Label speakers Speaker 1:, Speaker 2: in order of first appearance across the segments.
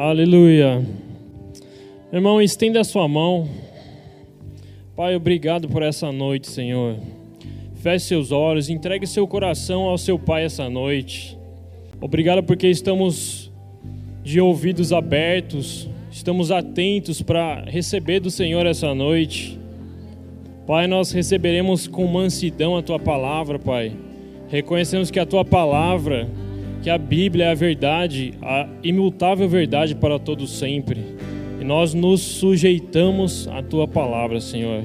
Speaker 1: Aleluia. Irmão, estenda a sua mão. Pai, obrigado por essa noite, Senhor. Feche seus olhos, entregue seu coração ao seu Pai essa noite. Obrigado porque estamos de ouvidos abertos, estamos atentos para receber do Senhor essa noite. Pai, nós receberemos com mansidão a tua palavra, Pai. Reconhecemos que a tua palavra, que a Bíblia é a verdade, a imutável verdade para todos sempre. E nós nos sujeitamos à tua palavra, Senhor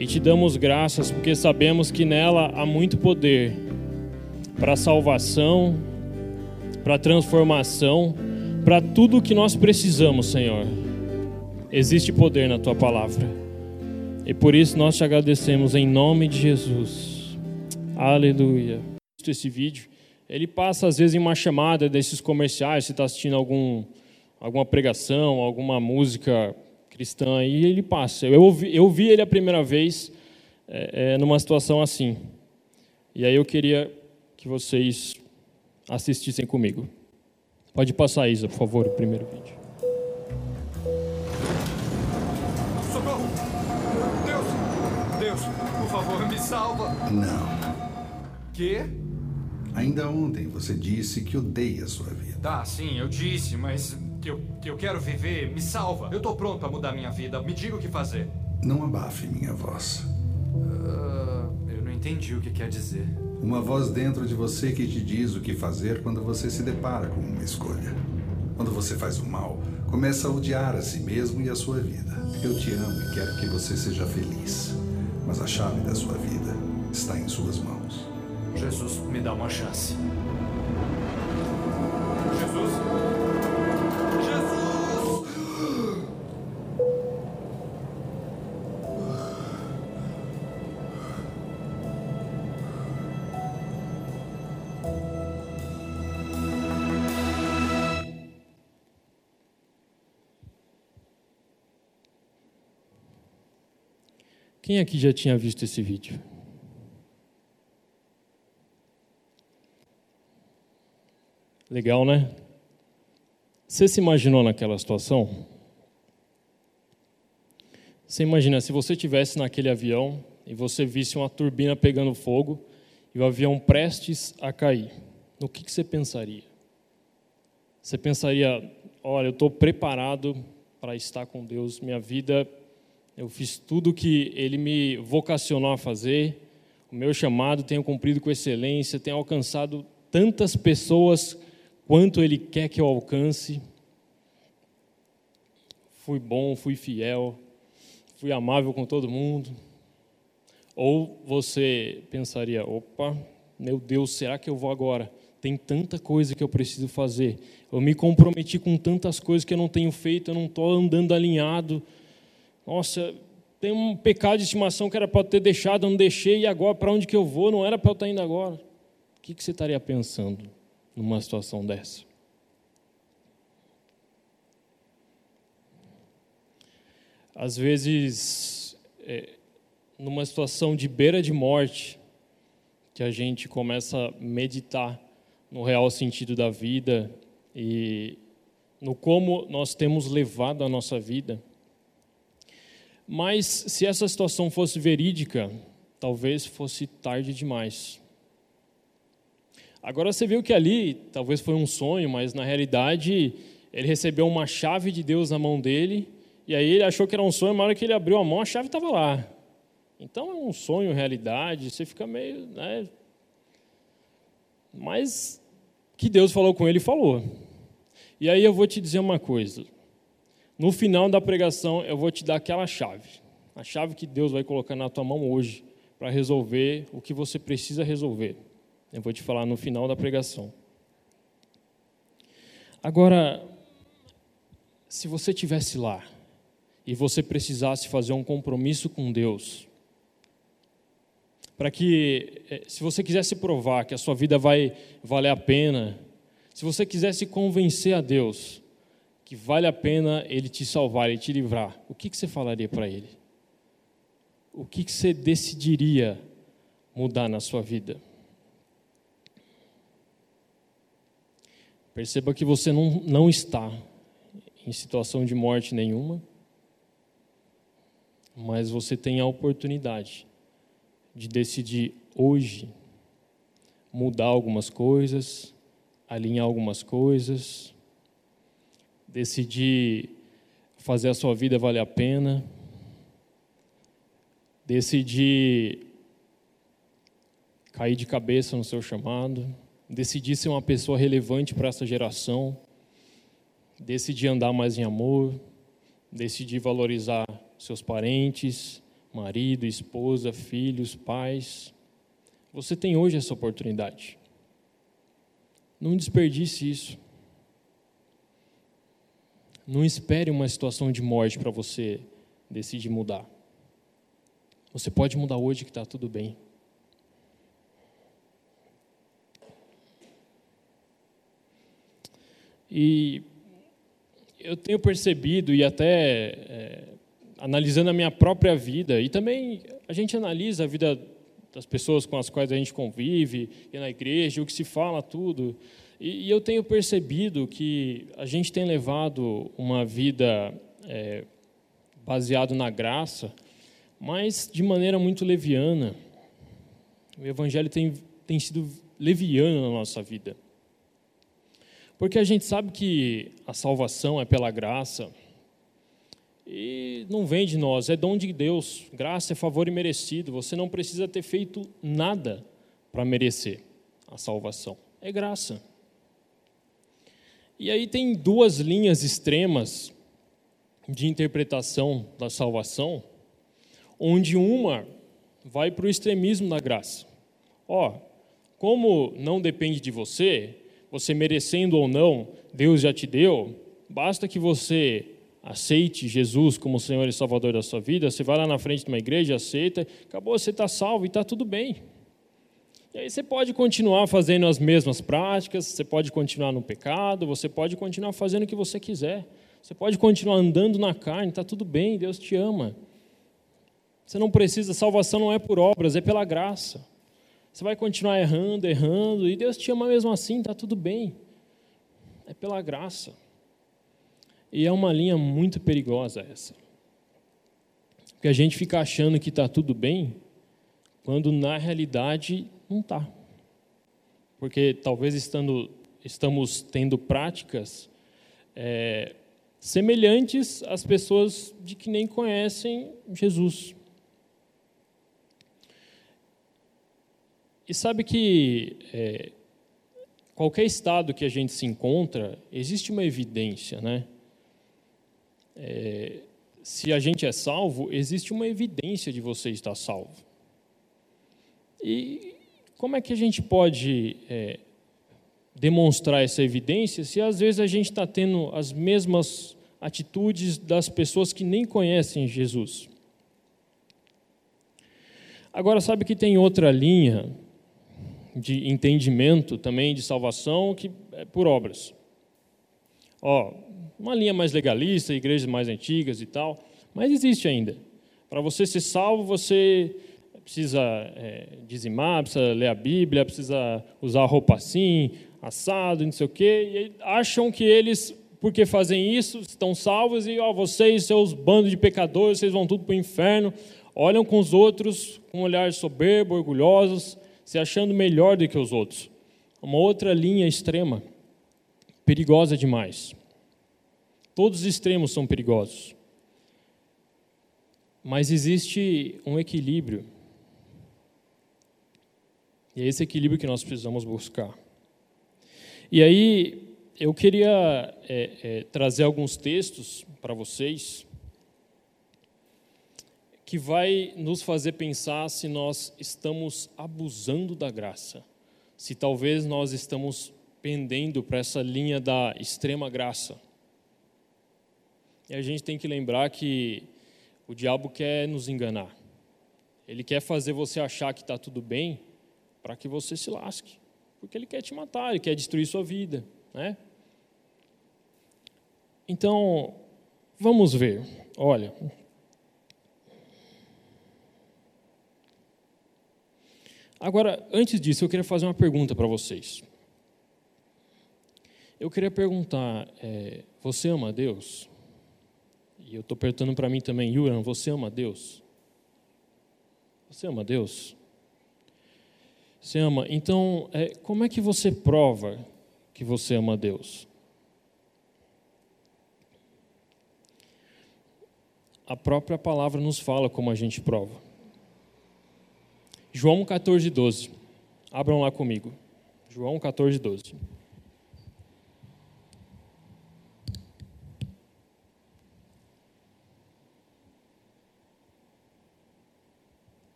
Speaker 1: e te damos graças porque sabemos que nela há muito poder para salvação, para transformação, para tudo o que nós precisamos, Senhor. Existe poder na tua palavra. E por isso nós te agradecemos em nome de Jesus. Aleluia. Esse vídeo, ele passa às vezes em uma chamada desses comerciais, você está assistindo algum, alguma pregação, alguma música cristã, e ele passa. Eu ouvi, eu vi ele a primeira vez é, é, numa situação assim. E aí eu queria que vocês assistissem comigo. Pode passar, Isa, por favor, o primeiro vídeo.
Speaker 2: Socorro! Deus! Deus, por favor, me salva!
Speaker 3: Não.
Speaker 2: Quê?
Speaker 3: Ainda ontem você disse que odeia a sua vida.
Speaker 2: Tá, sim, eu disse, mas eu, eu quero viver. Me salva. Eu tô pronto a mudar minha vida. Me diga o que fazer.
Speaker 3: Não abafe minha voz.
Speaker 2: Ah, eu não entendi o que quer dizer.
Speaker 3: Uma voz dentro de você que te diz o que fazer quando você se depara com uma escolha. Quando você faz o mal, começa a odiar a si mesmo e a sua vida. Eu te amo e quero que você seja feliz. Mas a chave da sua vida está em suas mãos.
Speaker 2: Jesus, me dá uma chance. Jesus? Jesus!
Speaker 1: Quem aqui já tinha visto esse vídeo? Legal, né? Você se imaginou naquela situação? Você imagina se você estivesse naquele avião e você visse uma turbina pegando fogo e o avião prestes a cair. No que, que você pensaria? Você pensaria: olha, eu estou preparado para estar com Deus, minha vida, eu fiz tudo que Ele me vocacionou a fazer, o meu chamado tenho cumprido com excelência, tenho alcançado tantas pessoas quanto Ele quer que eu alcance. Fui bom, fui fiel, fui amável com todo mundo. Ou você pensaria: opa, meu Deus, será que eu vou agora? Tem tanta coisa que eu preciso fazer. Eu me comprometi com tantas coisas que eu não tenho feito, eu não estou andando alinhado. Nossa, tem um pecado de estimação que era para ter deixado, eu não deixei, e agora para onde que eu vou? Não era para eu estar indo agora. O que, que você estaria pensando numa situação dessa? Às vezes, é, numa situação de beira de morte, que a gente começa a meditar no real sentido da vida e no como nós temos levado a nossa vida. Mas se essa situação fosse verídica, talvez fosse tarde demais. Agora você viu que ali, talvez foi um sonho, mas na realidade ele recebeu uma chave de Deus na mão dele, e aí ele achou que era um sonho, mas na hora que ele abriu a mão, a chave estava lá. Então é um sonho, realidade, você fica meio. Né? Mas que Deus falou com ele, falou. E aí eu vou te dizer uma coisa. No final da pregação, eu vou te dar aquela chave. A chave que Deus vai colocar na tua mão hoje para resolver o que você precisa resolver. Eu vou te falar no final da pregação. Agora, se você tivesse lá e você precisasse fazer um compromisso com Deus, para que, se você quisesse provar que a sua vida vai valer a pena, se você quisesse convencer a Deus que vale a pena Ele te salvar, Ele te livrar, o que, que você falaria para Ele? O que, que você decidiria mudar na sua vida? Perceba que você não, não está em situação de morte nenhuma, mas você tem a oportunidade de decidir hoje mudar algumas coisas, alinhar algumas coisas, decidir fazer a sua vida valer a pena, decidir cair de cabeça no seu chamado, decidir ser uma pessoa relevante para essa geração, decidir andar mais em amor, decidir valorizar seus parentes, marido, esposa, filhos, pais. Você tem hoje essa oportunidade. Não desperdice isso. Não espere uma situação de morte para você decidir mudar. Você pode mudar hoje que está tudo bem. E eu tenho percebido, e até é, analisando a minha própria vida, e também a gente analisa a vida das pessoas com as quais a gente convive, e na igreja, o que se fala, tudo. E, e eu tenho percebido que a gente tem levado uma vida é, baseada na graça, mas de maneira muito leviana. O evangelho tem, tem sido leviano na nossa vida. Porque a gente sabe que a salvação é pela graça e não vem de nós, é dom de Deus. Graça é favor imerecido. Você não precisa ter feito nada para merecer a salvação. É graça. E aí tem duas linhas extremas de interpretação da salvação, onde uma vai para o extremismo da graça. Ó, como não depende de você, você merecendo ou não, Deus já te deu, basta que você aceite Jesus como Senhor e Salvador da sua vida, você vai lá na frente de uma igreja, aceita, acabou, você está salvo e está tudo bem. E aí você pode continuar fazendo as mesmas práticas, você pode continuar no pecado, você pode continuar fazendo o que você quiser, você pode continuar andando na carne, está tudo bem, Deus te ama. Você não precisa, salvação não é por obras, é pela graça. Você vai continuar errando, errando, e Deus te ama mesmo assim, está tudo bem. É pela graça. E é uma linha muito perigosa essa. Porque a gente fica achando que está tudo bem, quando na realidade não está. Porque talvez estando, estamos tendo práticas é, semelhantes às pessoas de que nem conhecem Jesus. E sabe que é, qualquer estado que a gente se encontra, existe uma evidência, né? É, se a gente é salvo, existe uma evidência de você estar salvo. E como é que a gente pode é, demonstrar essa evidência se às vezes a gente está tendo as mesmas atitudes das pessoas que nem conhecem Jesus? Agora, sabe que tem outra linha de entendimento também de salvação que é por obras. Ó, uma linha mais legalista, igrejas mais antigas e tal, mas existe ainda. Para você ser salvo, você precisa é, dizimar, precisa ler a Bíblia, precisa usar roupa assim, assado, não sei o quê. E acham que eles, porque fazem isso, estão salvos e ó, vocês, seus bandos de pecadores, vocês vão tudo para o inferno. Olham com os outros com um olhar soberbo, orgulhosos, se achando melhor do que os outros. Uma outra linha extrema, perigosa demais. Todos os extremos são perigosos. Mas existe um equilíbrio. E é esse equilíbrio que nós precisamos buscar. E aí, eu queria é, é, trazer alguns textos para vocês que vai nos fazer pensar se nós estamos abusando da graça, se talvez nós estamos pendendo para essa linha da extrema graça. E a gente tem que lembrar que o diabo quer nos enganar. Ele quer fazer você achar que está tudo bem para que você se lasque. Porque ele quer te matar, ele quer destruir sua vida. Né? Então, vamos ver. Olha, Agora, antes disso, eu queria fazer uma pergunta para vocês. Eu queria perguntar: é, você ama Deus? E eu estou perguntando para mim também, Yuran, você ama Deus? Você ama Deus? Você ama? Então, é, como é que você prova que você ama Deus? A própria palavra nos fala como a gente prova. João 14, 12. Abram lá comigo. João 14, 12.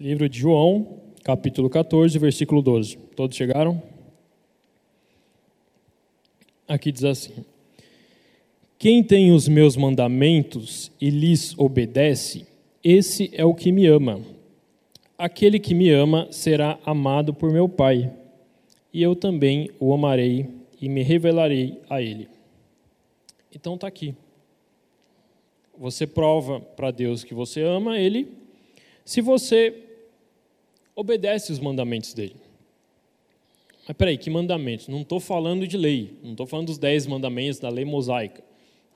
Speaker 1: Livro de João, capítulo 14, versículo 12. Todos chegaram? Aqui diz assim: Quem tem os meus mandamentos e lhes obedece, esse é o que me ama. Aquele que me ama será amado por meu Pai, e eu também o amarei e me revelarei a ele. Então está aqui. Você prova para Deus que você ama Ele, se você obedece os mandamentos dele. Mas peraí, que mandamentos? Não estou falando de lei, não estou falando dos dez mandamentos da lei mosaica.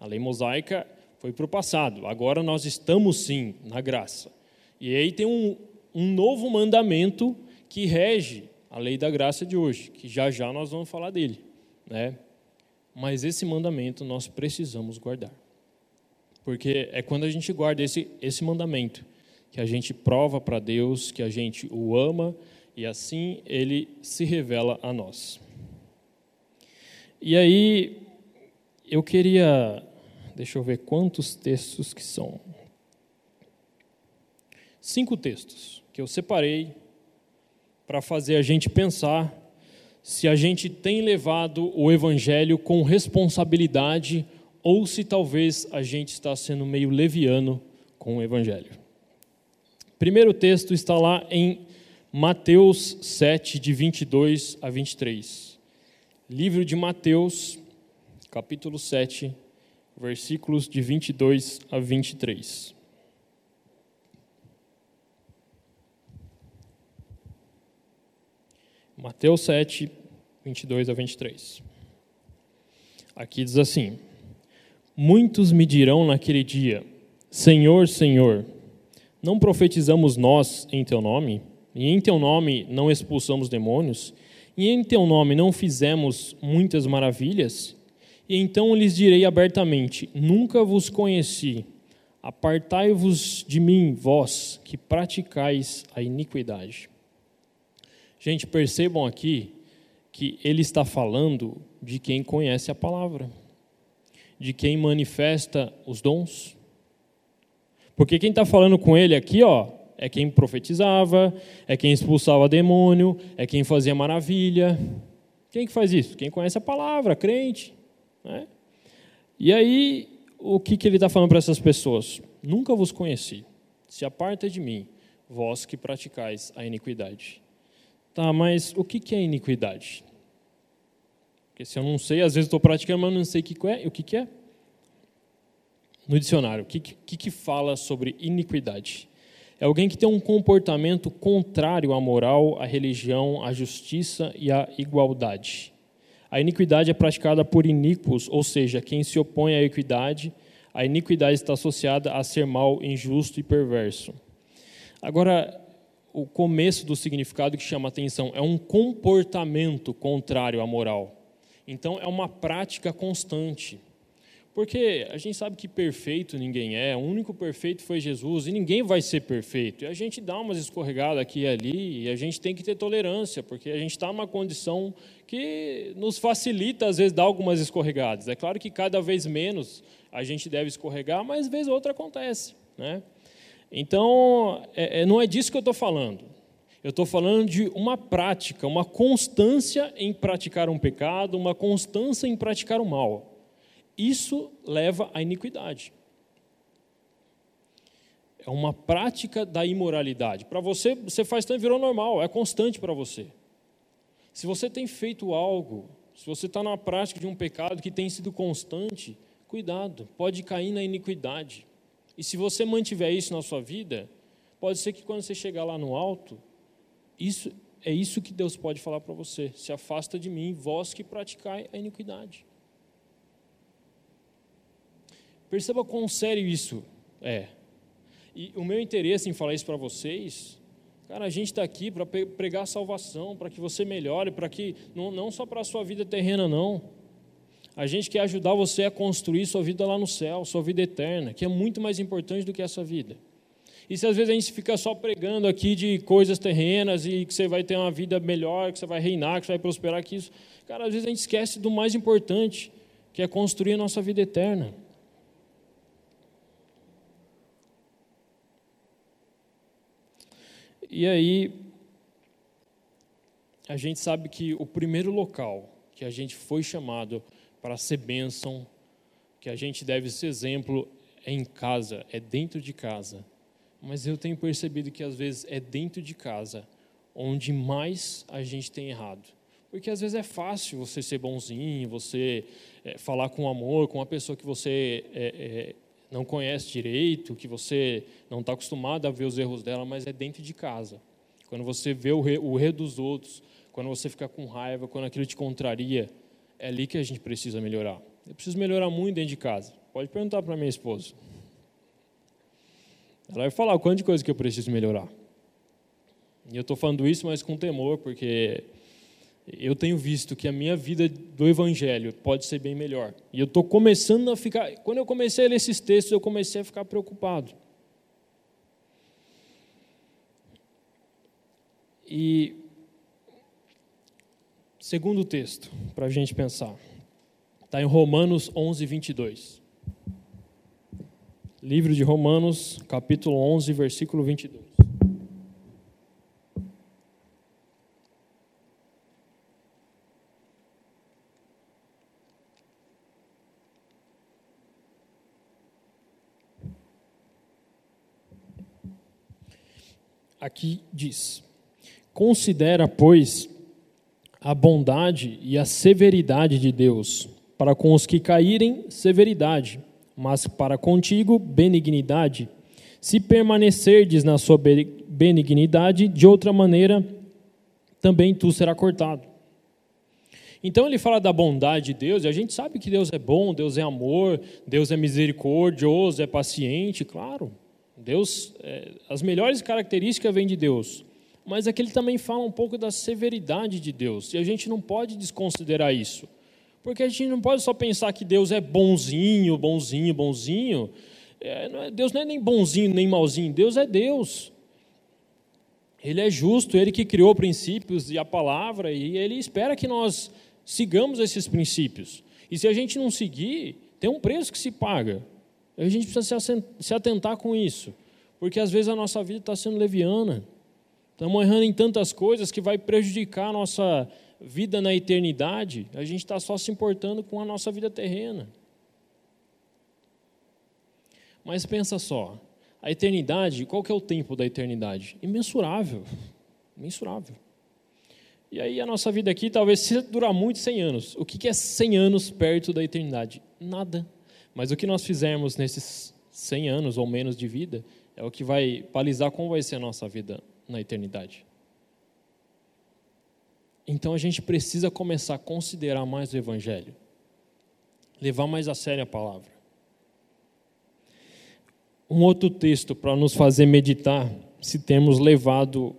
Speaker 1: A lei mosaica foi para o passado, agora nós estamos sim na graça. E aí tem um, um novo mandamento que rege a lei da graça de hoje, que já já nós vamos falar dele. Né? Mas esse mandamento nós precisamos guardar. Porque é quando a gente guarda esse, esse mandamento que a gente prova para Deus que a gente o ama e assim ele se revela a nós. E aí eu queria, deixa eu ver quantos textos que são. Cinco textos que eu separei para fazer a gente pensar se a gente tem levado o evangelho com responsabilidade ou se talvez a gente está sendo meio leviano com o evangelho. Primeiro texto está lá em Mateus 7, de 22 a 23. Livro de Mateus, capítulo 7, versículos de 22 a 23. Mateus 7, 22 a 23. Aqui diz assim: Muitos me dirão naquele dia: Senhor, Senhor, não profetizamos nós em teu nome? E em teu nome não expulsamos demônios? E em teu nome não fizemos muitas maravilhas? E então lhes direi abertamente: Nunca vos conheci. Apartai-vos de mim, vós que praticais a iniquidade. Gente, percebam aqui que ele está falando de quem conhece a palavra, de quem manifesta os dons porque quem está falando com ele aqui, ó, é quem profetizava, é quem expulsava demônio, é quem fazia maravilha. Quem que faz isso? Quem conhece a palavra, crente. Né? E aí, o que, que ele está falando para essas pessoas? Nunca vos conheci. Se aparta de mim, vós que praticais a iniquidade. Tá, mas o que, que é iniquidade? Porque se eu não sei, às vezes estou praticando, mas não sei o que é. O que, que é? no dicionário, o que, que, que fala sobre iniquidade? É alguém que tem um comportamento contrário à moral, à religião, à justiça e à igualdade. A iniquidade é praticada por iníquos, ou seja, quem se opõe à equidade. A iniquidade está associada a ser mal, injusto e perverso. Agora, o começo do significado que chama a atenção é um comportamento contrário à moral. Então, é uma prática constante. Porque a gente sabe que perfeito ninguém é, o único perfeito foi Jesus e ninguém vai ser perfeito. E a gente dá umas escorregadas aqui e ali e a gente tem que ter tolerância, porque a gente está numa condição que nos facilita, às vezes, dar algumas escorregadas. É claro que cada vez menos a gente deve escorregar, mas vez ou outra acontece. Né? Então, é, é não é disso que eu estou falando. Eu estou falando de uma prática, uma constância em praticar um pecado, uma constância em praticar o mal. Isso leva à iniquidade. É uma prática da imoralidade. Para você, você faz tanto, virou normal, é constante para você. Se você tem feito algo, se você está na prática de um pecado que tem sido constante, cuidado, pode cair na iniquidade. E se você mantiver isso na sua vida, pode ser que quando você chegar lá no alto, Isso é isso que Deus pode falar para você. Se afasta de mim, vós que praticai a iniquidade. Perceba quão sério isso é. E o meu interesse em falar isso para vocês, cara, a gente está aqui para pregar salvação, para que você melhore, para que, não, não só para a sua vida terrena, não. A gente quer ajudar você a construir sua vida lá no céu, sua vida eterna, que é muito mais importante do que essa vida. E se às vezes a gente fica só pregando aqui de coisas terrenas e que você vai ter uma vida melhor, que você vai reinar, que você vai prosperar, que isso. Cara, às vezes a gente esquece do mais importante, que é construir a nossa vida eterna. E aí, a gente sabe que o primeiro local que a gente foi chamado para ser bênção, que a gente deve ser exemplo, é em casa, é dentro de casa. Mas eu tenho percebido que às vezes é dentro de casa onde mais a gente tem errado. Porque às vezes é fácil você ser bonzinho, você é, falar com amor com uma pessoa que você é, é, não conhece direito, que você não está acostumado a ver os erros dela, mas é dentro de casa. Quando você vê o, erro dos outros, quando você fica com raiva, quando aquilo te contraria, é ali que a gente precisa melhorar. Eu preciso melhorar muito dentro de casa. Pode perguntar para minha esposa. Ela vai falar o quanto de coisa que eu preciso melhorar. E eu estou falando isso, mas com temor, porque eu tenho visto que a minha vida do Evangelho pode ser bem melhor. E eu estou começando a ficar. Quando eu comecei a ler esses textos, eu comecei a ficar preocupado. E Segundo texto, para a gente pensar. Está em Romanos 11, 22. Livro de Romanos, capítulo 11, versículo 22. Aqui diz: Considera, pois, a bondade e a severidade de Deus. Para com os que caírem, severidade, mas para contigo, benignidade. Se permanecerdes na sua benignidade, de outra maneira, também tu será cortado. Então ele fala da bondade de Deus, e a gente sabe que Deus é bom, Deus é amor, Deus é misericordioso, é paciente, claro. Deus, é, as melhores características vêm de Deus mas aqui ele também fala um pouco da severidade de Deus, e a gente não pode desconsiderar isso, porque a gente não pode só pensar que Deus é bonzinho, bonzinho, bonzinho. É, não é, Deus não é nem bonzinho nem malzinho, Deus é Deus. Ele é justo, ele que criou princípios e a palavra, e ele espera que nós sigamos esses princípios. E se a gente não seguir, tem um preço que se paga. A gente precisa se atentar com isso, porque às vezes a nossa vida está sendo leviana. Estamos errando em tantas coisas que vai prejudicar a nossa vida na eternidade. A gente está só se importando com a nossa vida terrena. Mas pensa só, a eternidade, qual que é o tempo da eternidade? Imensurável. Imensurável. E aí a nossa vida aqui talvez se durar muito 100 anos. O que é 100 anos perto da eternidade? Nada. Mas o que nós fizermos nesses 100 anos ou menos de vida é o que vai balizar como vai ser a nossa vida na eternidade. Então a gente precisa começar a considerar mais o Evangelho, levar mais a sério a palavra. Um outro texto para nos fazer meditar se temos levado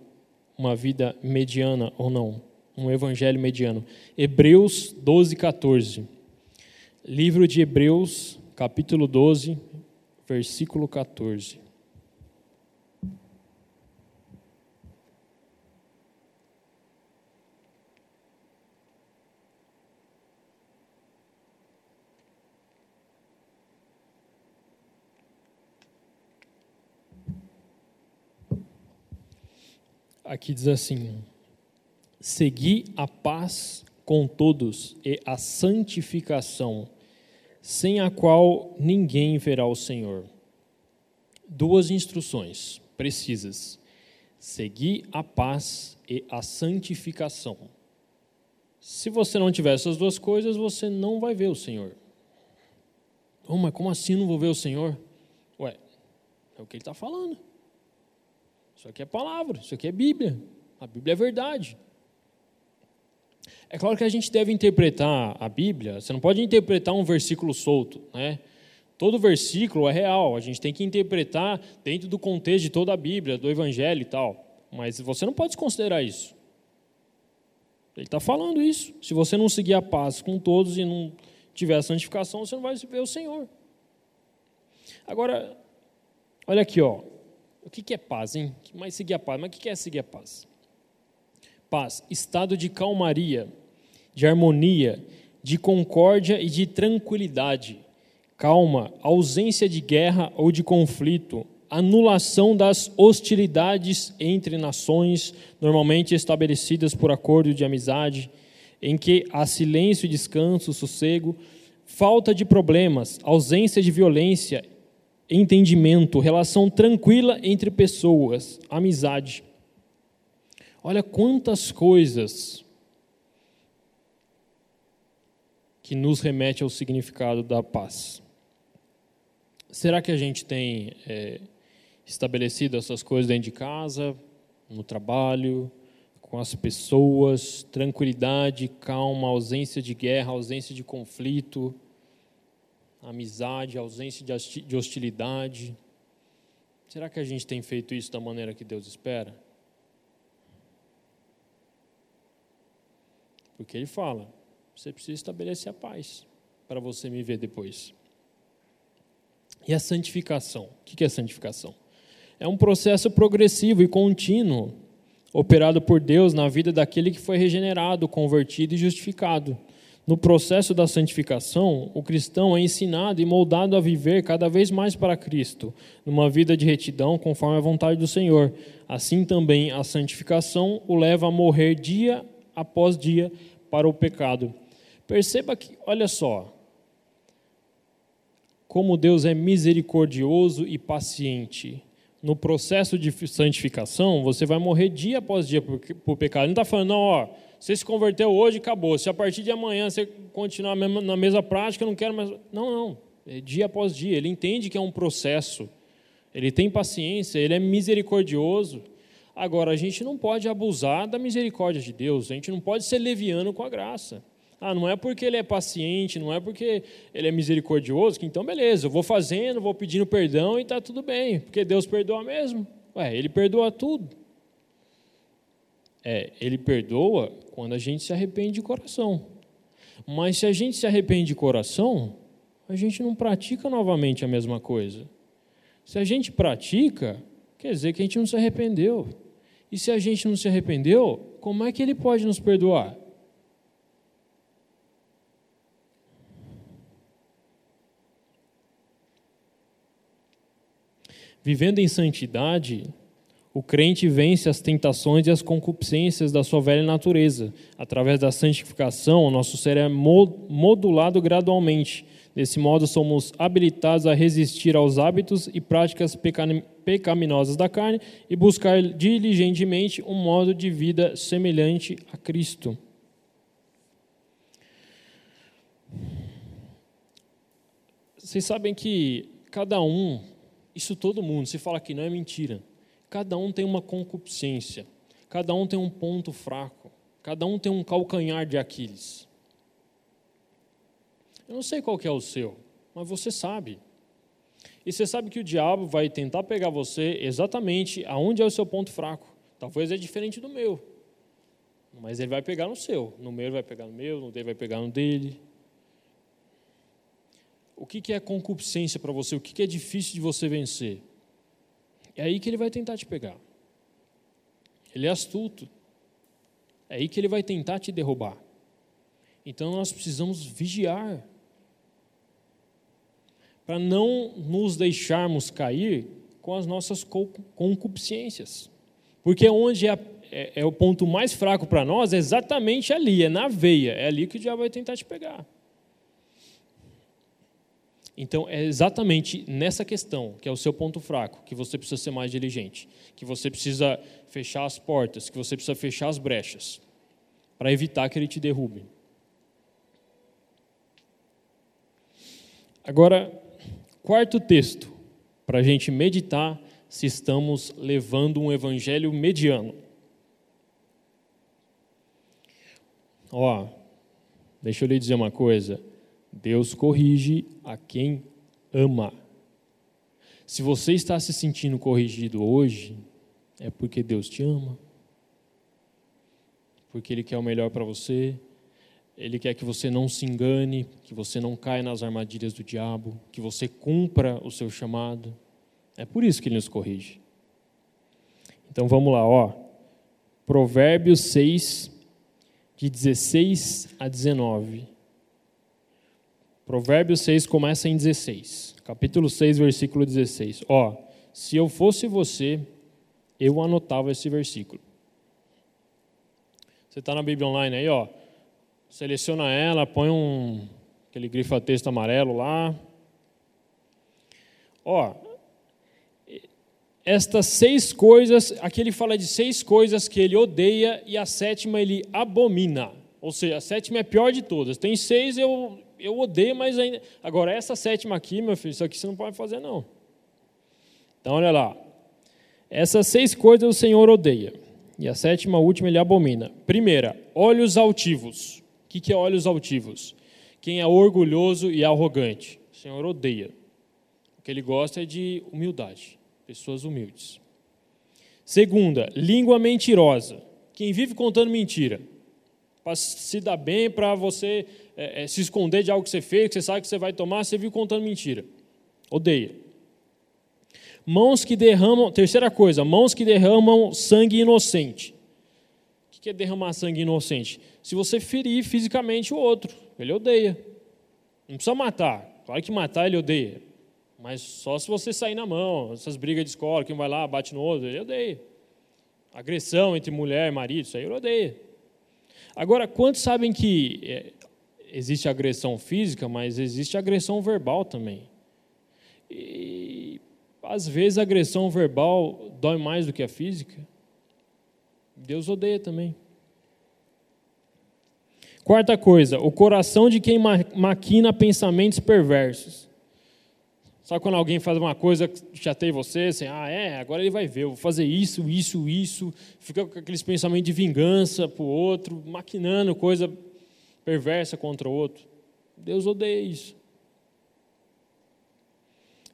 Speaker 1: uma vida mediana ou não, um evangelho mediano. Hebreus 12, 14. Livro de Hebreus, capítulo 12, versículo 14. aqui diz assim: Segui a paz com todos e a santificação, sem a qual ninguém verá o Senhor. Duas instruções precisas: seguir a paz e a santificação. Se você não tiver essas duas coisas, você não vai ver o Senhor. Oh, mas como assim não vou ver o Senhor? Ué, é o que ele está falando. Isso aqui é palavra, isso aqui é Bíblia. A Bíblia é verdade. É claro que a gente deve interpretar a Bíblia, você não pode interpretar um versículo solto, né? Todo versículo é real, a gente tem que interpretar dentro do contexto de toda a Bíblia, do Evangelho e tal. Mas você não pode desconsiderar isso. Ele está falando isso. Se você não seguir a paz com todos e não tiver a santificação, você não vai ver o Senhor. Agora, olha aqui, ó. O que é paz, hein? Mais seguir a paz. Mas o que é seguir a paz? Paz, estado de calmaria, de harmonia, de concórdia e de tranquilidade calma, ausência de guerra ou de conflito, anulação das hostilidades entre nações, normalmente estabelecidas por acordo de amizade, em que há silêncio, descanso, sossego, falta de problemas, ausência de violência, entendimento, relação tranquila entre pessoas, amizade. Olha quantas coisas que nos remete ao significado da paz. Será que a gente tem é, estabelecido essas coisas dentro de casa, no trabalho, com as pessoas, tranquilidade, calma, ausência de guerra, ausência de conflito, amizade, ausência de hostilidade? Será que a gente tem feito isso da maneira que Deus espera? Porque Ele fala: você precisa estabelecer a paz para você me ver depois. E a santificação? O que é santificação? É um processo progressivo e contínuo, operado por Deus na vida daquele que foi regenerado, convertido e justificado. No processo da santificação, o cristão é ensinado e moldado a viver cada vez mais para Cristo, numa vida de retidão conforme a vontade do Senhor. Assim também a santificação o leva a morrer dia após dia para o pecado. Perceba que, olha só, como Deus é misericordioso e paciente. No processo de santificação, você vai morrer dia após dia por, por pecado. Ele não está falando, não, ó, você se converteu hoje, acabou. Se a partir de amanhã você continuar na mesma prática, eu não quero mais. Não, não. É dia após dia. Ele entende que é um processo. Ele tem paciência, ele é misericordioso. Agora, a gente não pode abusar da misericórdia de Deus, a gente não pode ser leviano com a graça. Ah, não é porque ele é paciente, não é porque ele é misericordioso, que então beleza, eu vou fazendo, vou pedindo perdão e está tudo bem, porque Deus perdoa mesmo. Ué, ele perdoa tudo. É, ele perdoa quando a gente se arrepende de coração. Mas se a gente se arrepende de coração, a gente não pratica novamente a mesma coisa. Se a gente pratica, quer dizer que a gente não se arrependeu. E se a gente não se arrependeu, como é que ele pode nos perdoar? Vivendo em santidade, o crente vence as tentações e as concupiscências da sua velha natureza. Através da santificação, o nosso ser é modulado gradualmente. Desse modo, somos habilitados a resistir aos hábitos e práticas pecaminosas da carne e buscar diligentemente um modo de vida semelhante a Cristo. Vocês sabem que cada um isso todo mundo, se fala que não é mentira. Cada um tem uma concupiscência, cada um tem um ponto fraco, cada um tem um calcanhar de Aquiles. Eu não sei qual é o seu, mas você sabe. E você sabe que o diabo vai tentar pegar você exatamente aonde é o seu ponto fraco. Talvez é diferente do meu. Mas ele vai pegar no seu. No meu ele vai pegar no meu, no dele vai pegar no dele. O que é concupiscência para você? O que é difícil de você vencer? É aí que ele vai tentar te pegar. Ele é astuto. É aí que ele vai tentar te derrubar. Então nós precisamos vigiar para não nos deixarmos cair com as nossas concupiscências. Porque onde é, é, é o ponto mais fraco para nós é exatamente ali, é na veia. É ali que o diabo vai tentar te pegar. Então, é exatamente nessa questão, que é o seu ponto fraco, que você precisa ser mais diligente, que você precisa fechar as portas, que você precisa fechar as brechas, para evitar que ele te derrube. Agora, Quarto texto, para a gente meditar se estamos levando um evangelho mediano. Ó, deixa eu lhe dizer uma coisa. Deus corrige a quem ama. Se você está se sentindo corrigido hoje, é porque Deus te ama, porque Ele quer o melhor para você, ele quer que você não se engane, que você não caia nas armadilhas do diabo, que você cumpra o seu chamado. É por isso que Ele nos corrige. Então vamos lá, ó. Provérbios 6, de 16 a 19. Provérbios 6 começa em 16. Capítulo 6, versículo 16. Ó, se eu fosse você, eu anotava esse versículo. Você está na Bíblia online aí, ó. Seleciona ela, põe um aquele grifa texto amarelo lá. Ó, estas seis coisas, aqui ele fala de seis coisas que ele odeia e a sétima ele abomina. Ou seja, a sétima é a pior de todas. Tem seis eu, eu odeio, mas ainda. Agora, essa sétima aqui, meu filho, isso aqui você não pode fazer, não. Então, olha lá. Essas seis coisas o Senhor odeia. E a sétima, a última, ele abomina. Primeira, olhos altivos. O que é olhos altivos? Quem é orgulhoso e arrogante. O Senhor odeia. O que ele gosta é de humildade pessoas humildes. Segunda, língua mentirosa. Quem vive contando mentira. Para se dar bem, para você é, é, se esconder de algo que você fez, que você sabe que você vai tomar, você vive contando mentira. Odeia. Mãos que derramam, terceira coisa, mãos que derramam sangue inocente. Que é derramar sangue inocente? Se você ferir fisicamente o outro, ele odeia. Não precisa matar. Claro que matar ele odeia. Mas só se você sair na mão, essas brigas de escola, quem vai lá, bate no outro, ele odeia. Agressão entre mulher e marido, isso aí ele odeia. Agora, quantos sabem que é, existe agressão física, mas existe agressão verbal também? E às vezes a agressão verbal dói mais do que a física. Deus odeia também. Quarta coisa, o coração de quem maquina pensamentos perversos. Sabe quando alguém faz uma coisa que chateia você, assim, ah, é, agora ele vai ver, eu vou fazer isso, isso, isso, fica com aqueles pensamentos de vingança para o outro, maquinando coisa perversa contra o outro. Deus odeia isso.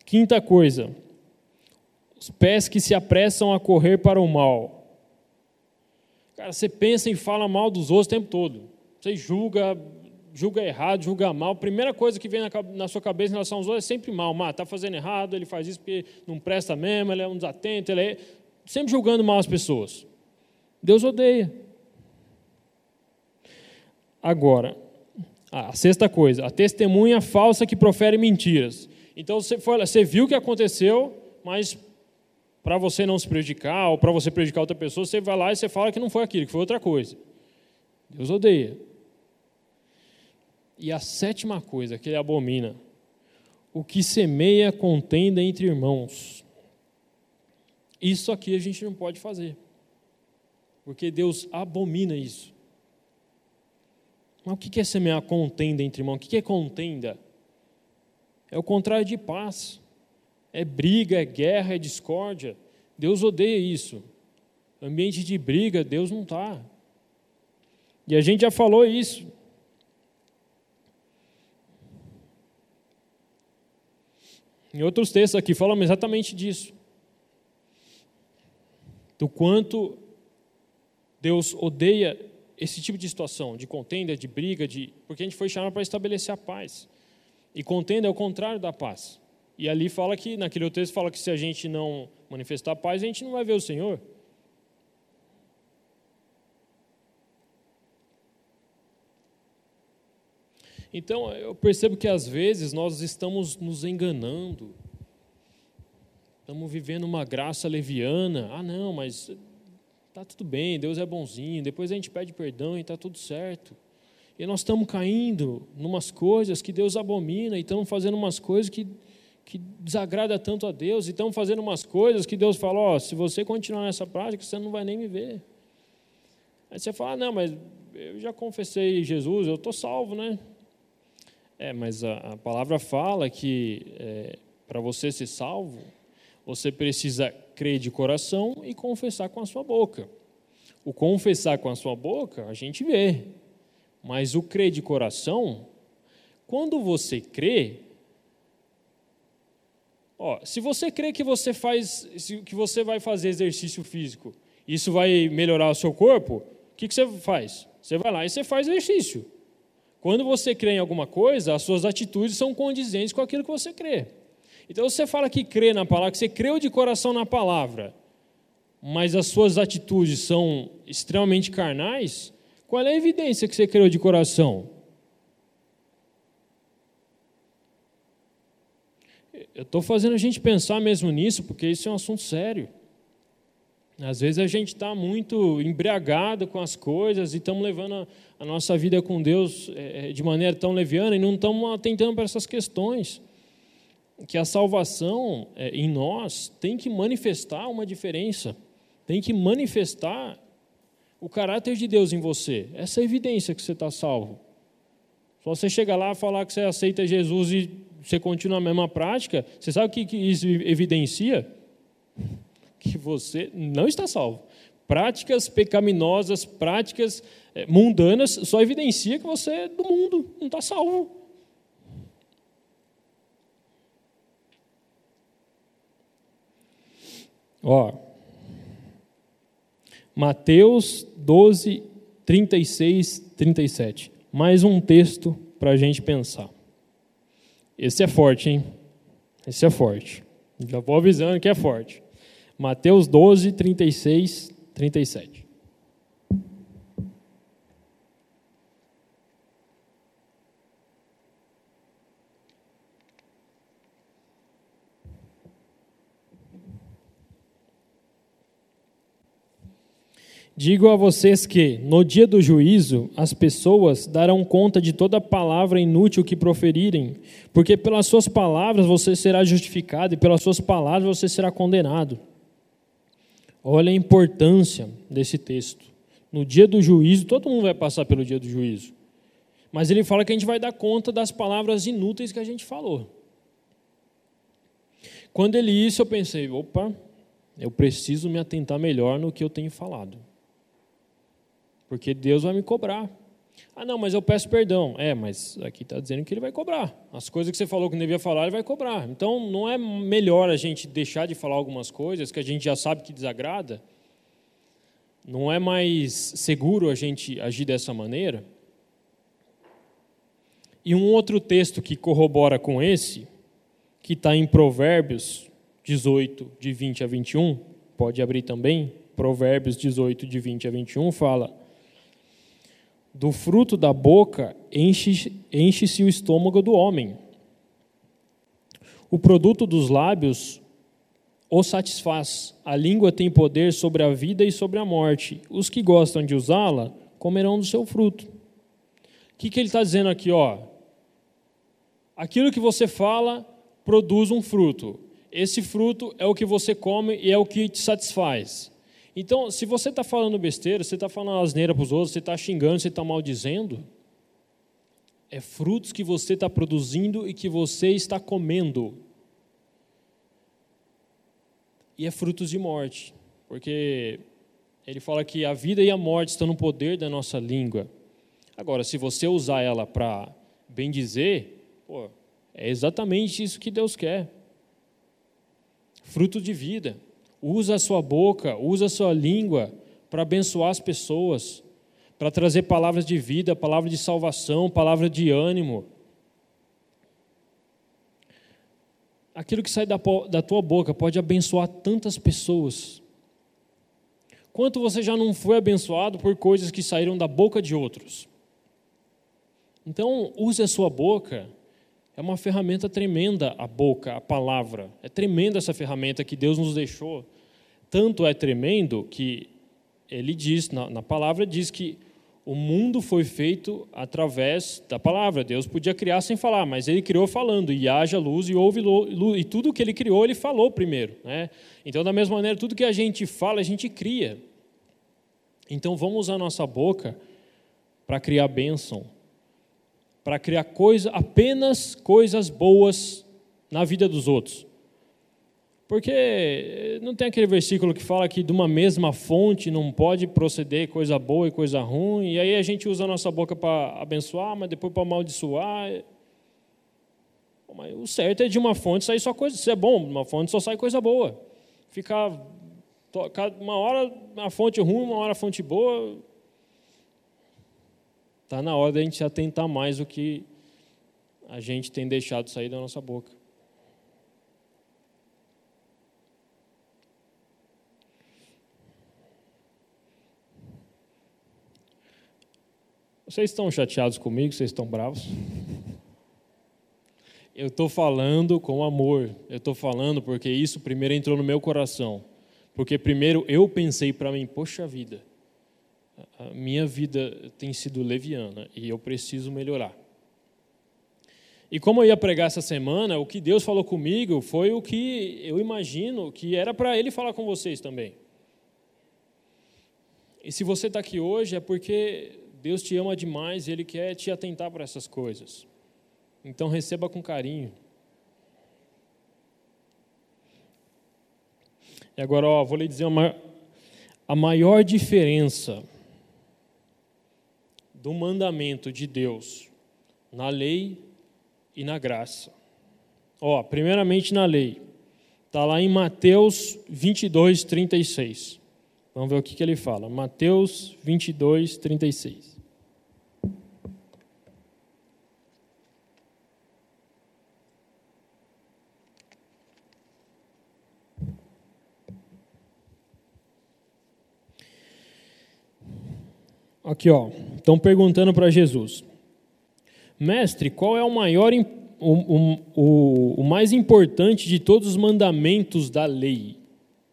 Speaker 1: Quinta coisa, os pés que se apressam a correr para o mal. Cara, você pensa e fala mal dos outros o tempo todo. Você julga, julga errado, julga mal, a primeira coisa que vem na, na sua cabeça em relação aos outros é sempre mal. Ah, está fazendo errado, ele faz isso porque não presta mesmo, ele é um desatento, ele é. Sempre julgando mal as pessoas. Deus odeia. Agora, a sexta coisa, a testemunha falsa que profere mentiras. Então você, foi, você viu o que aconteceu, mas para você não se prejudicar ou para você prejudicar outra pessoa, você vai lá e você fala que não foi aquilo, que foi outra coisa. Deus odeia. E a sétima coisa que ele abomina: o que semeia contenda entre irmãos. Isso aqui a gente não pode fazer, porque Deus abomina isso. Mas o que é semear contenda entre irmãos? O que é contenda? É o contrário de paz. É briga, é guerra, é discórdia. Deus odeia isso. Ambiente de briga, Deus não está. E a gente já falou isso. Em outros textos aqui falam exatamente disso. Do quanto Deus odeia esse tipo de situação, de contenda, de briga, de porque a gente foi chamado para estabelecer a paz. E contenda é o contrário da paz. E ali fala que, naquele outro texto, fala que se a gente não manifestar paz, a gente não vai ver o Senhor. Então, eu percebo que às vezes nós estamos nos enganando. Estamos vivendo uma graça leviana. Ah, não, mas está tudo bem, Deus é bonzinho. Depois a gente pede perdão e está tudo certo. E nós estamos caindo em umas coisas que Deus abomina e estamos fazendo umas coisas que, que desagrada tanto a Deus e estamos fazendo umas coisas que Deus falou, oh, se você continuar nessa prática, você não vai nem me ver. Aí você fala, ah, não, mas eu já confessei Jesus, eu estou salvo, né? É, mas a, a palavra fala que é, para você ser salvo, você precisa crer de coração e confessar com a sua boca. O confessar com a sua boca, a gente vê. Mas o crer de coração, quando você crê, ó, se você crê que você faz, que você vai fazer exercício físico, isso vai melhorar o seu corpo, o que, que você faz? Você vai lá e você faz exercício. Quando você crê em alguma coisa, as suas atitudes são condizentes com aquilo que você crê. Então você fala que crê na palavra, que você creu de coração na palavra, mas as suas atitudes são extremamente carnais, qual é a evidência que você creu de coração? Eu estou fazendo a gente pensar mesmo nisso, porque isso é um assunto sério. Às vezes a gente está muito embriagado com as coisas e estamos levando a, a, nossa vida com Deus é, de maneira tão leviana e não estamos atentando para essas questões. Que a salvação é, em nós tem que manifestar uma diferença, tem que manifestar o caráter de Deus em você. Essa é a evidência que você está salvo. Só você chegar lá e falar que você aceita Jesus e você continua a mesma prática, você sabe o que, isso evidencia? Que você não está salvo. Práticas pecaminosas, práticas eh, mundanas, só evidencia que você é do mundo, não está salvo. Ó, Mateus 12, 36, 37. Mais um texto para a gente pensar. Esse é forte, hein? Esse é forte. Já vou avisando que é forte. Mateus 12, 36, 37. Digo a vocês que, no dia do juízo, as pessoas darão conta de toda palavra inútil que proferirem, porque pelas suas palavras você será justificado e pelas suas palavras você será condenado. Olha a importância desse texto. No dia do juízo, todo mundo vai passar pelo dia do juízo. Mas ele fala que a gente vai dar conta das palavras inúteis que a gente falou. Quando ele isso, eu pensei: opa, eu preciso me atentar melhor no que eu tenho falado porque Deus vai me cobrar. Ah, não, mas eu peço perdão. É, mas aqui está dizendo que ele vai cobrar. As coisas que você falou que não devia falar, ele vai cobrar. Então, não é melhor a gente deixar de falar algumas coisas que a gente já sabe que desagrada? Não é mais seguro a gente agir dessa maneira? E um outro texto que corrobora com esse, que está em Provérbios 18, de 20 a 21, pode abrir também, Provérbios 18, de 20 a 21, fala do fruto da boca enche-se enche o estômago do homem. O produto dos lábios o satisfaz. A língua tem poder sobre a vida e sobre a morte. Os que gostam de usá-la comerão do seu fruto. O que, que ele está dizendo aqui? Ó? Aquilo que você fala produz um fruto. Esse fruto é o que você come e é o que te satisfaz. Então, se você está falando besteira, você está falando asneira para os outros, você está xingando, você está maldizendo, é frutos que você está produzindo e que você está comendo. E é frutos de morte, porque ele fala que a vida e a morte estão no poder da nossa língua. Agora, se você usar ela para bem dizer, pô, é exatamente isso que Deus quer. Fruto de vida. Usa a sua boca, usa a sua língua para abençoar as pessoas, para trazer palavras de vida, palavra de salvação, palavra de ânimo. Aquilo que sai da, da tua boca pode abençoar tantas pessoas. Quanto você já não foi abençoado por coisas que saíram da boca de outros? Então, use a sua boca é uma ferramenta tremenda a boca, a palavra. É tremenda essa ferramenta que Deus nos deixou. Tanto é tremendo que ele diz, na, na palavra, diz que o mundo foi feito através da palavra. Deus podia criar sem falar, mas ele criou falando, e haja luz e houve luz, e tudo que ele criou, ele falou primeiro. Né? Então, da mesma maneira, tudo que a gente fala, a gente cria. Então, vamos usar nossa boca para criar bênção, para criar coisa, apenas coisas boas na vida dos outros. Porque não tem aquele versículo que fala que de uma mesma fonte não pode proceder coisa boa e coisa ruim, e aí a gente usa a nossa boca para abençoar, mas depois para amaldiçoar. Mas o certo é de uma fonte sair só coisa. Se é bom, uma fonte só sai coisa boa. Ficar uma hora a fonte ruim, uma hora a fonte boa. Está na hora da gente atentar mais o que a gente tem deixado sair da nossa boca. Vocês estão chateados comigo? Vocês estão bravos? Eu estou falando com amor. Eu estou falando porque isso primeiro entrou no meu coração. Porque primeiro eu pensei para mim, poxa vida, a minha vida tem sido leviana e eu preciso melhorar. E como eu ia pregar essa semana, o que Deus falou comigo foi o que eu imagino que era para Ele falar com vocês também. E se você está aqui hoje é porque Deus te ama demais e Ele quer te atentar para essas coisas. Então receba com carinho. E agora, ó, vou lhe dizer uma, a maior diferença do mandamento de Deus na lei e na graça. Ó, primeiramente na lei. Está lá em Mateus 22, 36. Vamos ver o que, que ele fala. Mateus 22, 36. Aqui, ó, estão perguntando para Jesus, mestre, qual é o maior, o, o, o, mais importante de todos os mandamentos da lei?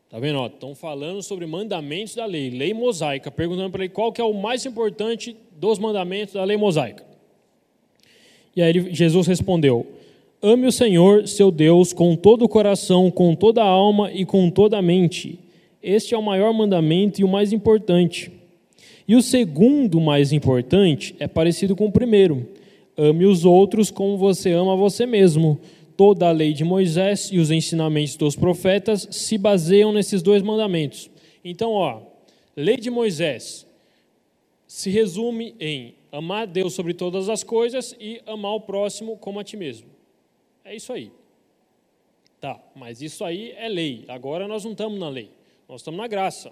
Speaker 1: Tá vendo? Estão falando sobre mandamentos da lei, lei mosaica, perguntando para ele qual que é o mais importante dos mandamentos da lei mosaica. E aí Jesus respondeu: Ame o Senhor, seu Deus, com todo o coração, com toda a alma e com toda a mente. Este é o maior mandamento e o mais importante. E o segundo, mais importante, é parecido com o primeiro: ame os outros como você ama você mesmo. Toda a lei de Moisés e os ensinamentos dos profetas se baseiam nesses dois mandamentos. Então, ó, lei de Moisés se resume em amar Deus sobre todas as coisas e amar o próximo como a ti mesmo. É isso aí. Tá, mas isso aí é lei. Agora nós não estamos na lei, nós estamos na graça.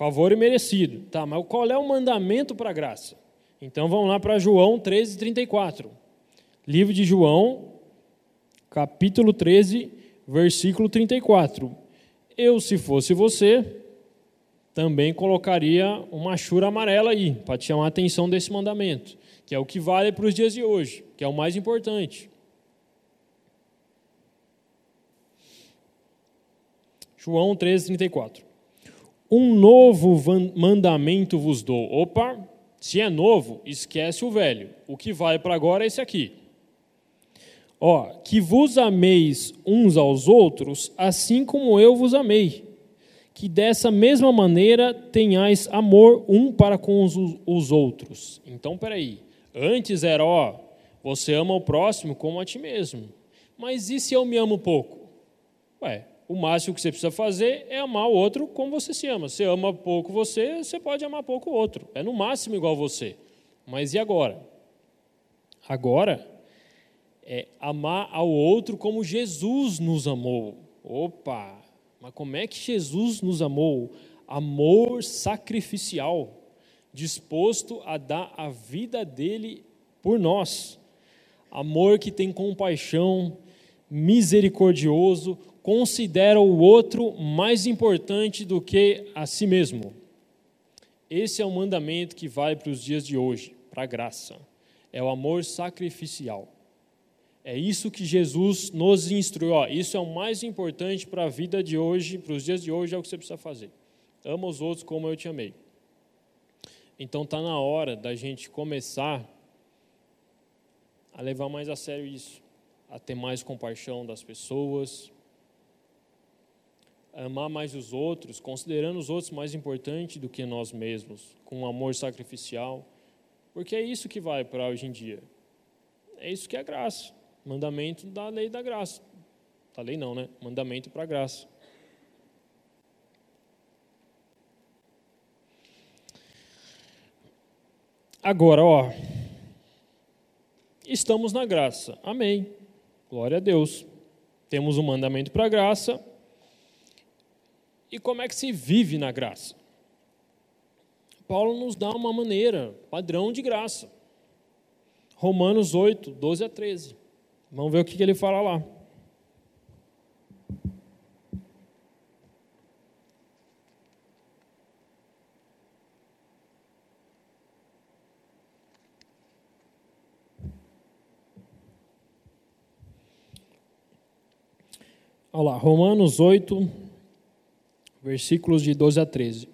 Speaker 1: Favor e merecido. Tá, mas qual é o mandamento para a graça? Então vamos lá para João 13, 34. Livro de João, capítulo 13, versículo 34. Eu, se fosse você, também colocaria uma chura amarela aí, para chamar a atenção desse mandamento, que é o que vale para os dias de hoje, que é o mais importante. João 13, 34 um novo mandamento vos dou. Opa, se é novo, esquece o velho. O que vai para agora é esse aqui. Ó, que vos ameis uns aos outros, assim como eu vos amei. Que dessa mesma maneira tenhais amor um para com os, os outros. Então, peraí. Antes era, ó, você ama o próximo como a ti mesmo. Mas e se eu me amo pouco? Ué, o máximo que você precisa fazer é amar o outro como você se ama. Você ama pouco você, você pode amar pouco o outro. É no máximo igual você. Mas e agora? Agora é amar ao outro como Jesus nos amou. Opa! Mas como é que Jesus nos amou? Amor sacrificial, disposto a dar a vida dele por nós. Amor que tem compaixão, misericordioso, considera o outro mais importante do que a si mesmo. Esse é o mandamento que vale para os dias de hoje, para a graça. É o amor sacrificial. É isso que Jesus nos instruiu. Ó, isso é o mais importante para a vida de hoje, para os dias de hoje, é o que você precisa fazer. Ama os outros como eu te amei. Então está na hora da gente começar a levar mais a sério isso, a ter mais compaixão das pessoas, amar mais os outros, considerando os outros mais importantes do que nós mesmos, com um amor sacrificial, porque é isso que vai para hoje em dia. É isso que é graça, mandamento da lei da graça. A lei não, né? Mandamento para a graça. Agora, ó, estamos na graça. Amém. Glória a Deus. Temos um mandamento para a graça. E como é que se vive na graça? Paulo nos dá uma maneira, padrão de graça. Romanos 8, 12 a 13. Vamos ver o que ele fala lá. Olha lá, Romanos 8, versículos de 12 a 13.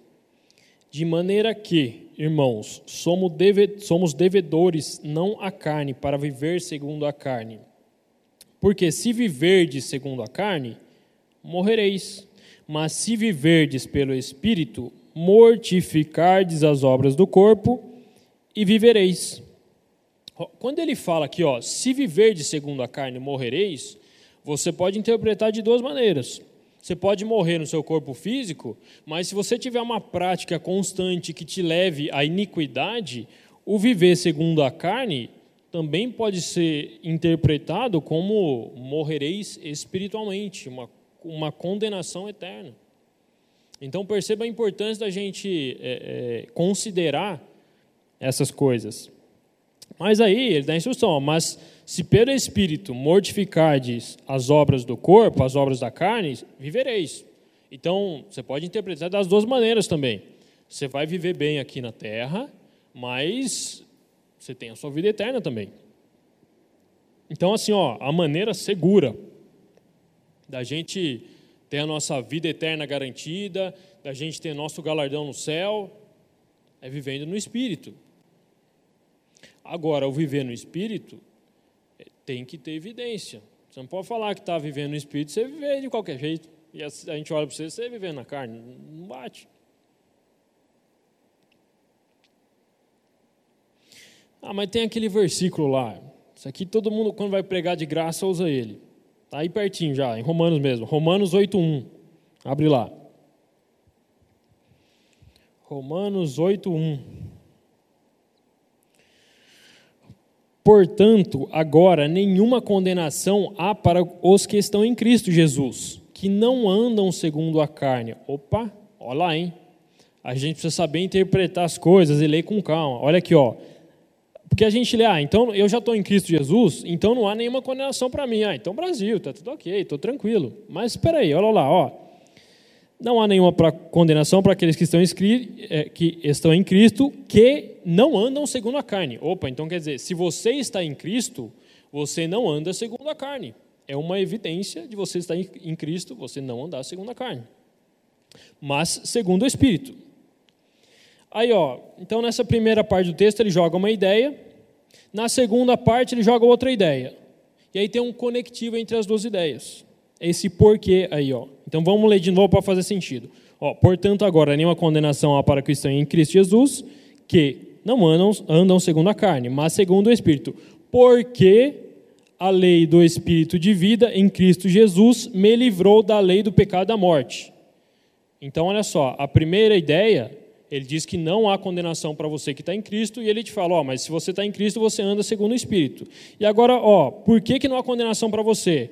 Speaker 1: De maneira que, irmãos, somos devedores não à carne, para viver segundo a carne. Porque se viverdes segundo a carne, morrereis. Mas se viverdes pelo Espírito, mortificardes as obras do corpo e vivereis. Quando ele fala aqui, ó, se viverdes segundo a carne, morrereis, você pode interpretar de duas maneiras. Você pode morrer no seu corpo físico, mas se você tiver uma prática constante que te leve à iniquidade, o viver segundo a carne também pode ser interpretado como morrereis espiritualmente, uma, uma condenação eterna. Então perceba a importância da gente é, é, considerar essas coisas. Mas aí ele dá a instrução, mas se pelo Espírito mortificardes as obras do corpo, as obras da carne, vivereis. Então, você pode interpretar das duas maneiras também. Você vai viver bem aqui na terra, mas você tem a sua vida eterna também. Então, assim, ó, a maneira segura da gente ter a nossa vida eterna garantida, da gente ter nosso galardão no céu, é vivendo no Espírito. Agora, o viver no Espírito tem que ter evidência. Você não pode falar que está vivendo no espírito, você viver de qualquer jeito. E a gente olha para você, você vivendo na carne. Não bate. Ah, mas tem aquele versículo lá. Isso aqui todo mundo, quando vai pregar de graça, usa ele. Está aí pertinho já, em Romanos mesmo. Romanos 8.1. Abre lá. Romanos 8.1. Portanto, agora nenhuma condenação há para os que estão em Cristo Jesus, que não andam segundo a carne. Opa, olha lá, hein? A gente precisa saber interpretar as coisas e ler com calma. Olha aqui, ó. Porque a gente lê, ah, então eu já estou em Cristo Jesus, então não há nenhuma condenação para mim. Ah, então Brasil, tá tudo ok, estou tranquilo. Mas espera aí, olha lá, ó. Não há nenhuma condenação para aqueles que estão, é, que estão em Cristo, que não andam segundo a carne. Opa, então quer dizer, se você está em Cristo, você não anda segundo a carne. É uma evidência de você estar em Cristo, você não andar segundo a carne. Mas segundo o Espírito. Aí, ó, então nessa primeira parte do texto ele joga uma ideia, na segunda parte ele joga outra ideia. E aí tem um conectivo entre as duas ideias esse porquê aí, ó. Então vamos ler de novo para fazer sentido. Ó, portanto, agora nenhuma condenação há para cristãos em Cristo Jesus, que não andam, andam segundo a carne, mas segundo o Espírito. Porque a lei do Espírito de vida em Cristo Jesus me livrou da lei do pecado e da morte. Então, olha só, a primeira ideia, ele diz que não há condenação para você que está em Cristo, e ele te fala, ó, mas se você está em Cristo, você anda segundo o Espírito. E agora, ó, por que, que não há condenação para você?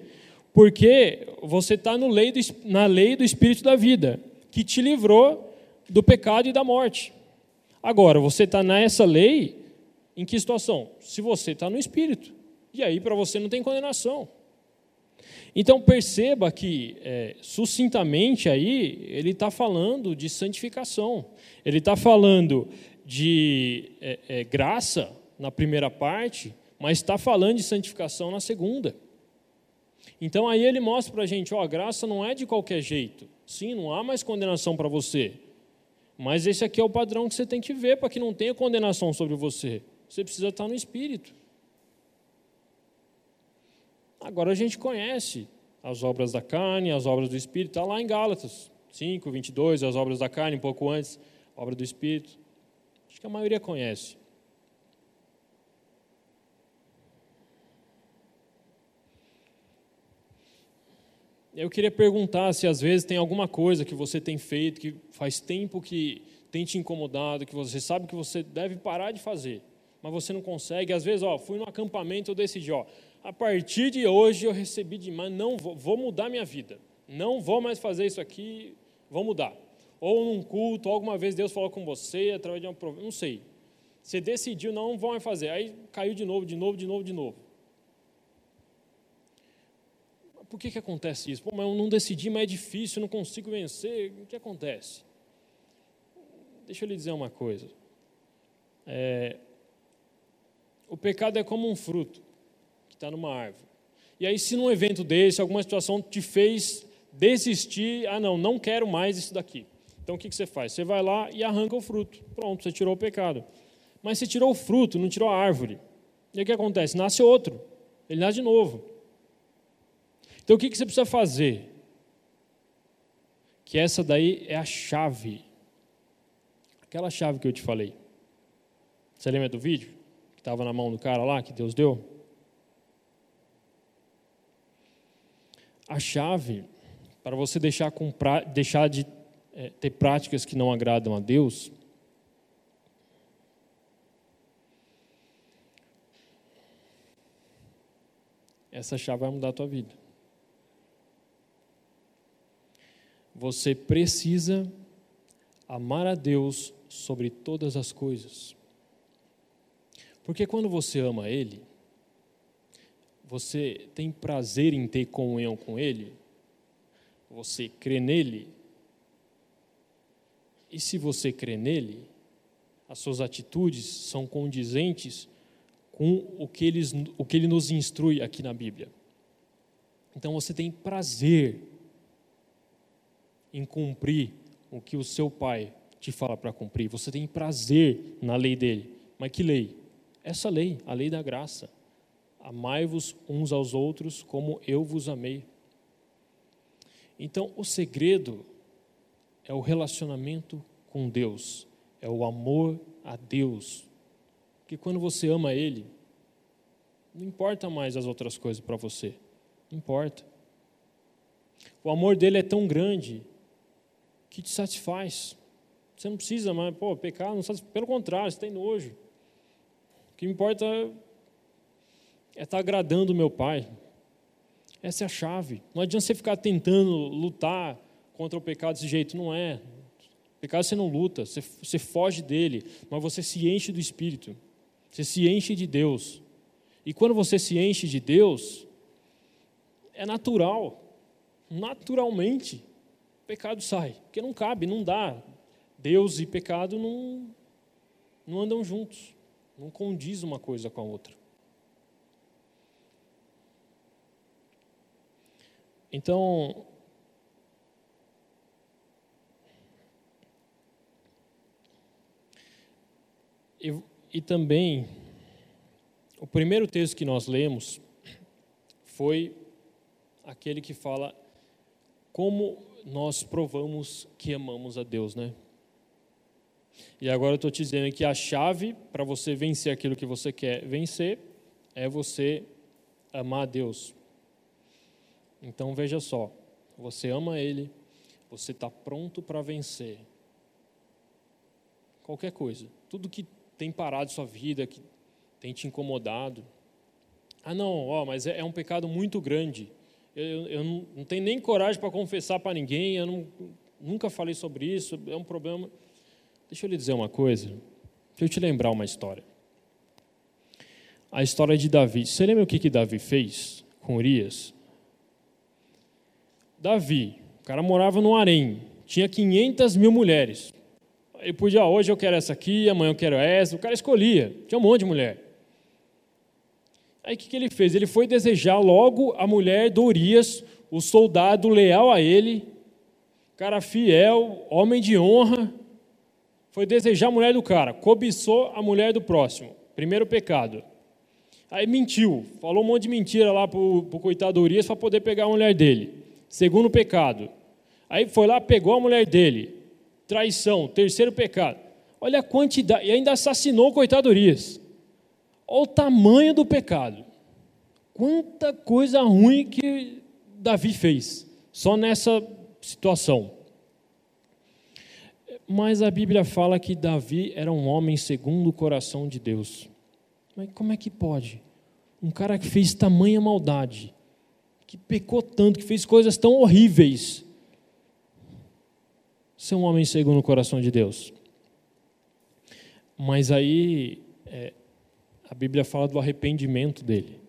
Speaker 1: Porque você está na lei do Espírito da vida, que te livrou do pecado e da morte. Agora, você está nessa lei, em que situação? Se você está no Espírito. E aí, para você, não tem condenação. Então, perceba que, é, sucintamente, aí, ele está falando de santificação. Ele está falando de é, é, graça na primeira parte, mas está falando de santificação na segunda. Então aí ele mostra para a gente, ó, a graça não é de qualquer jeito. Sim, não há mais condenação para você. Mas esse aqui é o padrão que você tem que ver para que não tenha condenação sobre você. Você precisa estar no Espírito. Agora a gente conhece as obras da carne, as obras do Espírito, está lá em Gálatas 5, 22, as obras da carne, um pouco antes, obra do Espírito. Acho que a maioria conhece. Eu queria perguntar se às vezes tem alguma coisa que você tem feito que faz tempo que tem te incomodado, que você sabe que você deve parar de fazer, mas você não consegue. Às vezes, ó, fui no acampamento, eu decidi, ó, a partir de hoje eu recebi demais, não vou, vou mudar minha vida. Não vou mais fazer isso aqui, vou mudar. Ou num culto, alguma vez Deus falou com você através de uma não sei. Você decidiu, não vou mais fazer. Aí caiu de novo, de novo, de novo, de novo. Por que, que acontece isso? Pô, mas eu não decidi, mas é difícil, não consigo vencer. O que acontece? Deixa eu lhe dizer uma coisa. É, o pecado é como um fruto que está numa árvore. E aí, se num evento desse, alguma situação te fez desistir, ah, não, não quero mais isso daqui. Então, o que, que você faz? Você vai lá e arranca o fruto. Pronto, você tirou o pecado. Mas você tirou o fruto, não tirou a árvore. E aí o que acontece? Nasce outro. Ele nasce de novo. Então, o que, você precisa fazer? Que essa daí é a chave. Aquela chave que eu te falei. Você lembra do vídeo? Que estava na mão do cara lá, que Deus deu? a chave para você deixar, com, deixar de é, ter práticas que não agradam a Deus essa chave vai mudar a tua vida. Você precisa amar a Deus sobre todas as coisas. Porque quando você ama Ele, você tem prazer em ter comunhão com Ele? Você crê nele? E se você crê nele, as suas atitudes são condizentes com o que, eles, o que ele nos instrui aqui na Bíblia. Então você tem prazer em cumprir o que o seu pai te fala para cumprir. Você tem prazer na lei dele. Mas que lei? Essa lei, a lei da graça. Amai-vos uns aos outros como eu vos amei. Então, o segredo é o relacionamento com Deus, é o amor a Deus. Porque quando você ama Ele, não importa mais as outras coisas para você, não importa. O amor dele é tão grande que te satisfaz. Você não precisa mais, pô, pecar não satisfaz. Pelo contrário, você tem nojo. O que importa é estar agradando o meu Pai. Essa é a chave. Não adianta você ficar tentando lutar contra o pecado desse jeito, não é. O pecado você não luta, você, você foge dele, mas você se enche do Espírito. Você se enche de Deus. E quando você se enche de Deus, é natural, naturalmente, o pecado sai. Porque não cabe, não dá. Deus e pecado não, não andam juntos, não condiz uma coisa com a outra. Então, e, e também, o primeiro texto que nós lemos foi aquele que fala como nós provamos que amamos a Deus, né? E agora eu estou te dizendo que a chave para você vencer aquilo que você quer vencer é você amar a Deus. Então veja só, você ama Ele, você está pronto para vencer qualquer coisa, tudo que tem parado sua vida, que tem te incomodado. Ah, não, ó, mas é, é um pecado muito grande. Eu, eu não, não, tenho nem coragem para confessar para ninguém, eu não, nunca falei sobre isso, é um problema. Deixa eu lhe dizer uma coisa, deixa eu te lembrar uma história. A história de Davi. Você lembra o que, que Davi fez com Urias? Davi, o cara morava no harém, tinha 500 mil mulheres. Ele podia, ah, hoje eu quero essa aqui, amanhã eu quero essa. O cara escolhia, tinha um monte de mulher. Aí o que, que ele fez? Ele foi desejar logo a mulher do Urias, o soldado leal a ele, cara fiel, homem de honra. Foi desejar a mulher do cara, cobiçou a mulher do próximo. Primeiro pecado. Aí mentiu, falou um monte de mentira lá para o coitado Urias para poder pegar a mulher dele. Segundo pecado. Aí foi lá, pegou a mulher dele. Traição, terceiro pecado. Olha a quantidade. E ainda assassinou o coitado Urias. Olha o tamanho do pecado. Quanta coisa ruim que Davi fez. Só nessa situação. Mas a Bíblia fala que Davi era um homem segundo o coração de Deus. Mas como é que pode? Um cara que fez tamanha maldade, que pecou tanto, que fez coisas tão horríveis, ser um homem segundo o coração de Deus. Mas aí é, a Bíblia fala do arrependimento dele.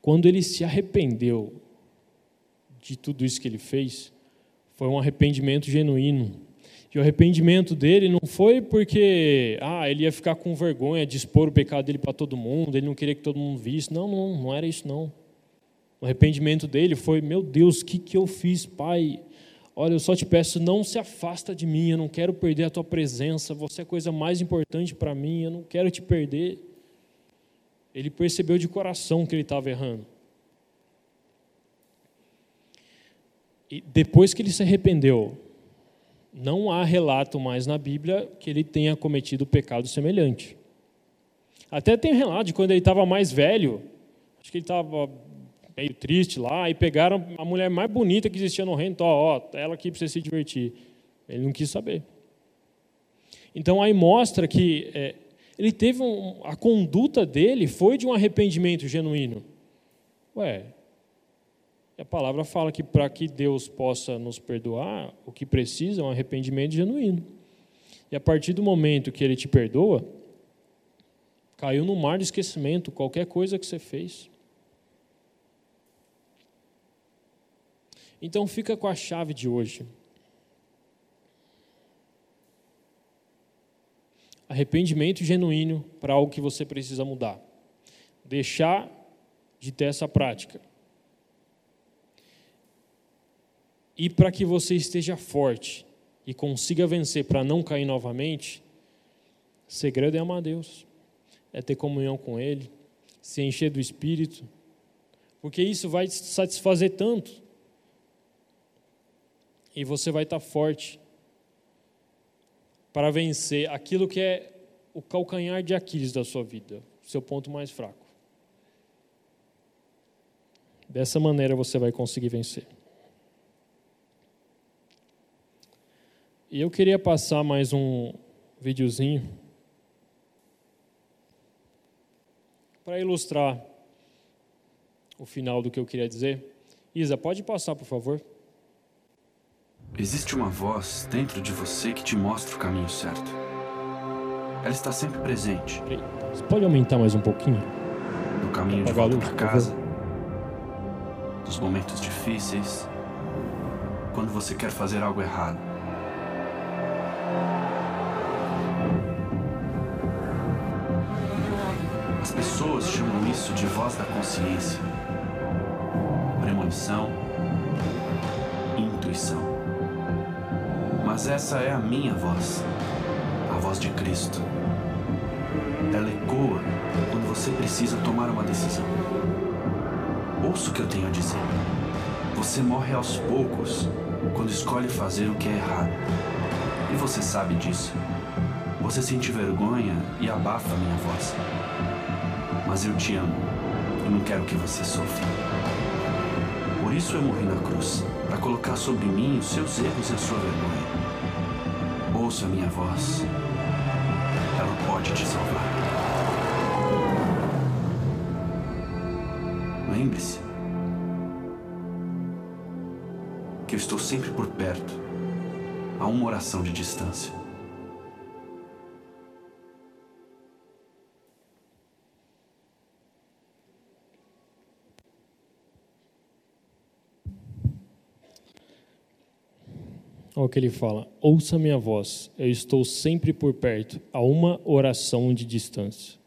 Speaker 1: Quando ele se arrependeu de tudo isso que ele fez, foi um arrependimento genuíno. E o arrependimento dele não foi porque ah, ele ia ficar com vergonha de expor o pecado dele para todo mundo, ele não queria que todo mundo visse. Não, não, não era isso não. O arrependimento dele foi: meu Deus, o que, que eu fiz, Pai? Olha, eu só te peço, não se afasta de mim, eu não quero perder a tua presença, você é a coisa mais importante para mim, eu não quero te perder. Ele percebeu de coração que ele estava errando. E depois que ele se arrependeu, não há relato mais na Bíblia que ele tenha cometido pecado semelhante. Até tem relato de quando ele estava mais velho, acho que ele estava meio triste lá, e pegaram a mulher mais bonita que existia no reino, então, ó, ela aqui para você se divertir. Ele não quis saber. Então aí mostra que é, ele teve um, a conduta dele foi de um arrependimento genuíno. Ué, a palavra fala que para que Deus possa nos perdoar, o que precisa é um arrependimento genuíno. E a partir do momento que Ele te perdoa, caiu no mar de esquecimento qualquer coisa que você fez. Então fica com a chave de hoje. Arrependimento genuíno para algo que você precisa mudar. Deixar de ter essa prática E para que você esteja forte e consiga vencer para não cair novamente, segredo é amar Deus, é ter comunhão com Ele, se encher do Espírito, porque isso vai te satisfazer tanto. E você vai estar forte para vencer aquilo que é o calcanhar de Aquiles da sua vida, seu ponto mais fraco. Dessa maneira você vai conseguir vencer. E eu queria passar mais um videozinho para ilustrar o final do que eu queria dizer. Isa, pode passar, por favor.
Speaker 4: Existe uma voz dentro de você que te mostra o caminho certo. Ela está sempre presente.
Speaker 1: Você pode aumentar mais um pouquinho?
Speaker 4: No caminho de volta para casa. Nos momentos difíceis. Quando você quer fazer algo errado. As pessoas chamam isso de voz da consciência, premonição, intuição. Mas essa é a minha voz, a voz de Cristo. Ela ecoa quando você precisa tomar uma decisão. Ouça o que eu tenho a dizer. Você morre aos poucos quando escolhe fazer o que é errado. E você sabe disso. Você sente vergonha e abafa minha voz. Mas eu te amo. Eu não quero que você sofra. Por isso eu morri na cruz para colocar sobre mim os seus erros e a sua vergonha. Ouça a minha voz. Ela pode te salvar. Lembre-se que eu estou sempre por perto, a uma oração de distância.
Speaker 1: Olha o que ele fala: ouça minha voz, eu estou sempre por perto, a uma oração de distância.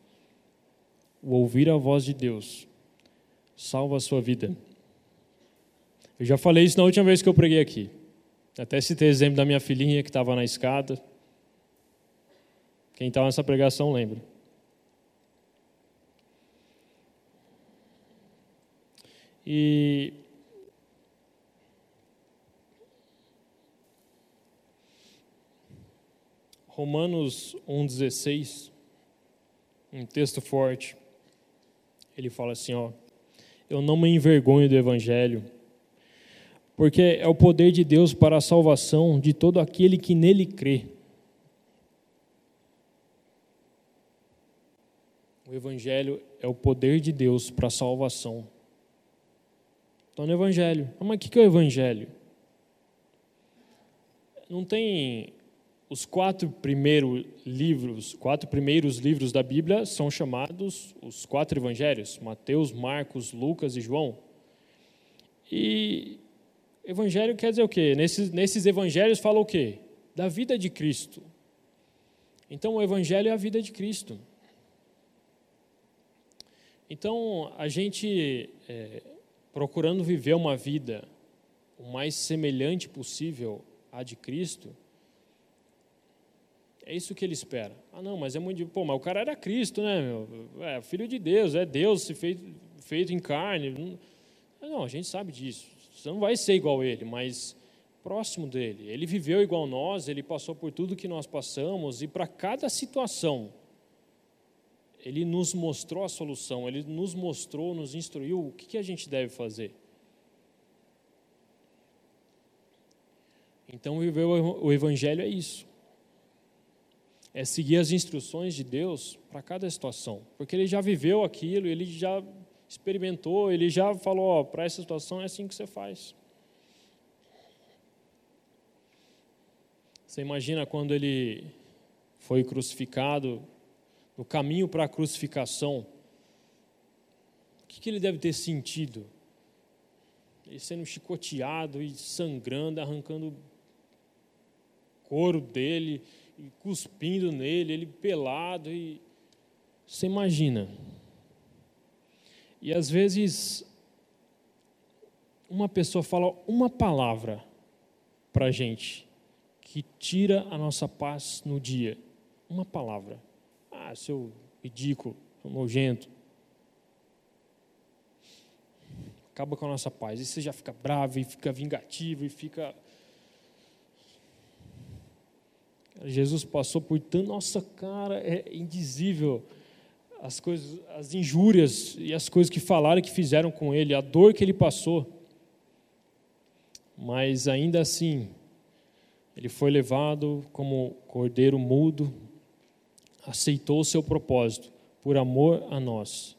Speaker 1: O ouvir a voz de Deus salva a sua vida. Eu já falei isso na última vez que eu preguei aqui. Até citei exemplo da minha filhinha que estava na escada. Quem estava nessa pregação lembra. E Romanos 1,16, um texto forte, ele fala assim: ó, Eu não me envergonho do Evangelho, porque é o poder de Deus para a salvação de todo aquele que nele crê. O Evangelho é o poder de Deus para a salvação. Então, no Evangelho. Mas o que é o Evangelho? Não tem os quatro primeiros livros, quatro primeiros livros da Bíblia são chamados os quatro evangelhos: Mateus, Marcos, Lucas e João. E evangelho quer dizer o quê? Nesses, nesses evangelhos fala o quê? Da vida de Cristo. Então o evangelho é a vida de Cristo. Então a gente é, procurando viver uma vida o mais semelhante possível à de Cristo é isso que ele espera. Ah, não, mas é muito. Pô, mas o cara era Cristo, né, meu? É filho de Deus, é Deus se feito, feito em carne. Não, a gente sabe disso. Você não vai ser igual a ele, mas próximo dele. Ele viveu igual nós, ele passou por tudo que nós passamos, e para cada situação, ele nos mostrou a solução, ele nos mostrou, nos instruiu o que, que a gente deve fazer. Então, viver o Evangelho é isso é seguir as instruções de Deus para cada situação, porque ele já viveu aquilo, ele já experimentou, ele já falou: para essa situação é assim que você faz. Você imagina quando ele foi crucificado, no caminho para a crucificação, o que, que ele deve ter sentido? Ele sendo chicoteado e sangrando, arrancando couro dele, e cuspindo nele, ele pelado e você imagina. E às vezes uma pessoa fala uma palavra para gente que tira a nossa paz no dia. Uma palavra. Ah, seu ridículo, seu nojento. Acaba com a nossa paz. E você já fica bravo e fica vingativo e fica Jesus passou por tanto, nossa cara, é indizível as coisas, as injúrias e as coisas que falaram que fizeram com ele, a dor que ele passou. Mas ainda assim, ele foi levado como cordeiro mudo, aceitou o seu propósito por amor a nós.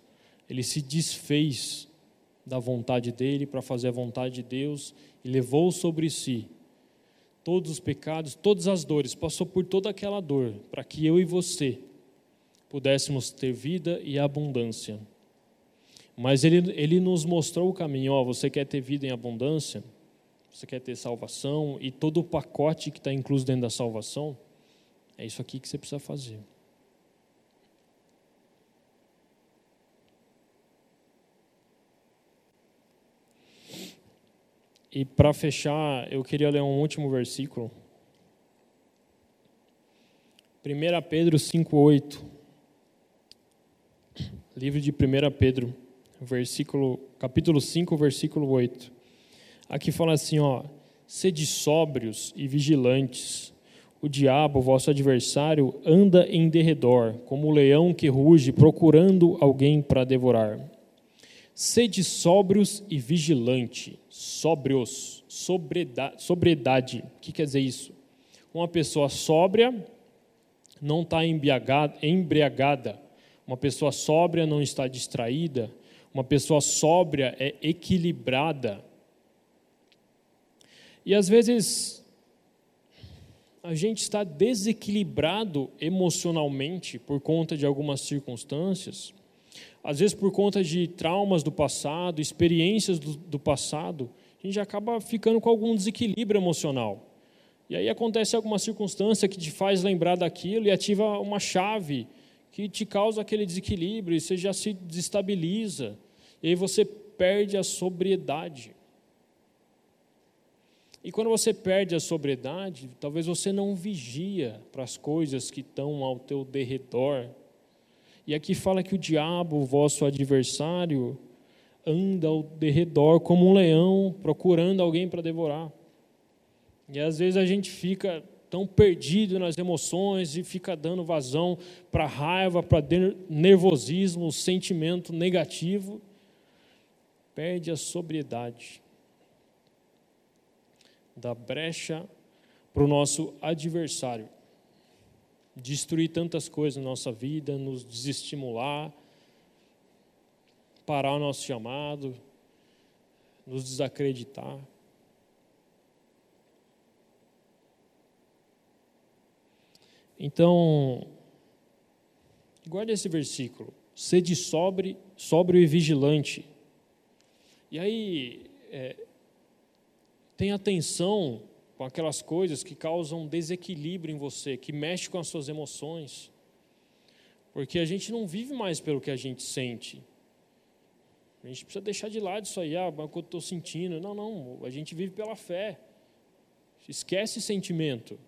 Speaker 1: Ele se desfez da vontade dele para fazer a vontade de Deus e levou sobre si todos os pecados, todas as dores, passou por toda aquela dor, para que eu e você pudéssemos ter vida e abundância. Mas ele, ele nos mostrou o caminho: ó, você quer ter vida em abundância? Você quer ter salvação e todo o pacote que está incluso dentro da salvação? É isso aqui que você precisa fazer. E para fechar, eu queria ler um último versículo. 1 Pedro 5,8. Livro de 1 Pedro, versículo, capítulo 5, versículo 8. Aqui fala assim, ó, sede sóbrios e vigilantes. O diabo, vosso adversário, anda em derredor, como o leão que ruge, procurando alguém para devorar. Sede sóbrios e vigilante. Sóbrios. Sobriedade. sobriedade. O que quer dizer isso? Uma pessoa sóbria não está embriagada. Uma pessoa sóbria não está distraída. Uma pessoa sóbria é equilibrada. E às vezes a gente está desequilibrado emocionalmente por conta de algumas circunstâncias às vezes por conta de traumas do passado, experiências do, do passado, a gente acaba ficando com algum desequilíbrio emocional. E aí acontece alguma circunstância que te faz lembrar daquilo e ativa uma chave que te causa aquele desequilíbrio e você já se desestabiliza. E aí você perde a sobriedade. E quando você perde a sobriedade, talvez você não vigia para as coisas que estão ao teu derredor, e aqui fala que o diabo, vosso adversário, anda ao derredor como um leão, procurando alguém para devorar. E às vezes a gente fica tão perdido nas emoções e fica dando vazão para raiva, para nervosismo, sentimento negativo, perde a sobriedade. dá brecha para o nosso adversário destruir tantas coisas na nossa vida, nos desestimular, parar o nosso chamado, nos desacreditar. Então, guarde esse versículo. Sede sobre, sóbrio e vigilante. E aí, é, tenha atenção com aquelas coisas que causam desequilíbrio em você, que mexem com as suas emoções. Porque a gente não vive mais pelo que a gente sente. A gente precisa deixar de lado isso aí, ah, mas que eu estou sentindo. Não, não, a gente vive pela fé. Esquece sentimento.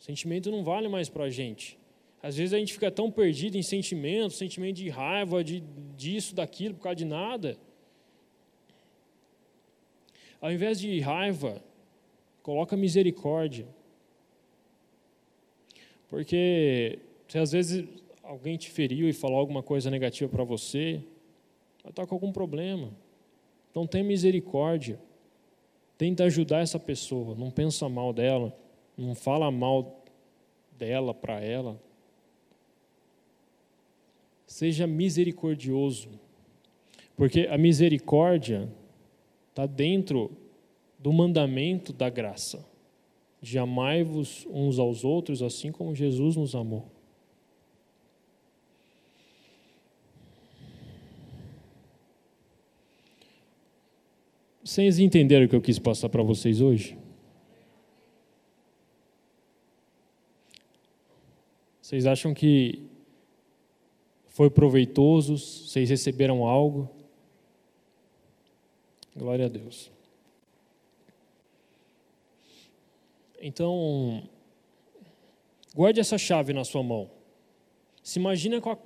Speaker 1: Sentimento não vale mais para a gente. Às vezes a gente fica tão perdido em sentimentos, sentimento de raiva, de disso, daquilo, por causa de nada. Ao invés de raiva, coloca misericórdia. Porque se às vezes alguém te feriu e falou alguma coisa negativa para você, vai estar com algum problema. Então tenha misericórdia. Tenta ajudar essa pessoa, não pensa mal dela. Não fala mal dela para ela. Seja misericordioso, porque a misericórdia está dentro do mandamento da graça, de amai-vos uns aos outros, assim como Jesus nos amou. Vocês entenderam o que eu quis passar para vocês hoje? Vocês acham que foi proveitoso? Vocês receberam algo? Glória a Deus. Então, guarde essa chave na sua mão. Se imagina com a,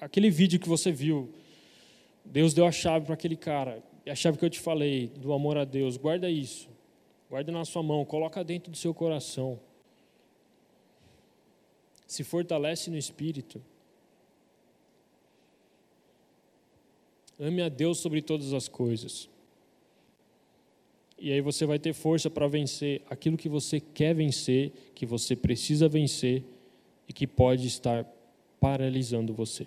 Speaker 1: aquele vídeo que você viu. Deus deu a chave para aquele cara. E a chave que eu te falei, do amor a Deus. Guarda isso. Guarda na sua mão. Coloca dentro do seu coração se fortalece no espírito. Ame a Deus sobre todas as coisas. E aí você vai ter força para vencer aquilo que você quer vencer, que você precisa vencer e que pode estar paralisando você.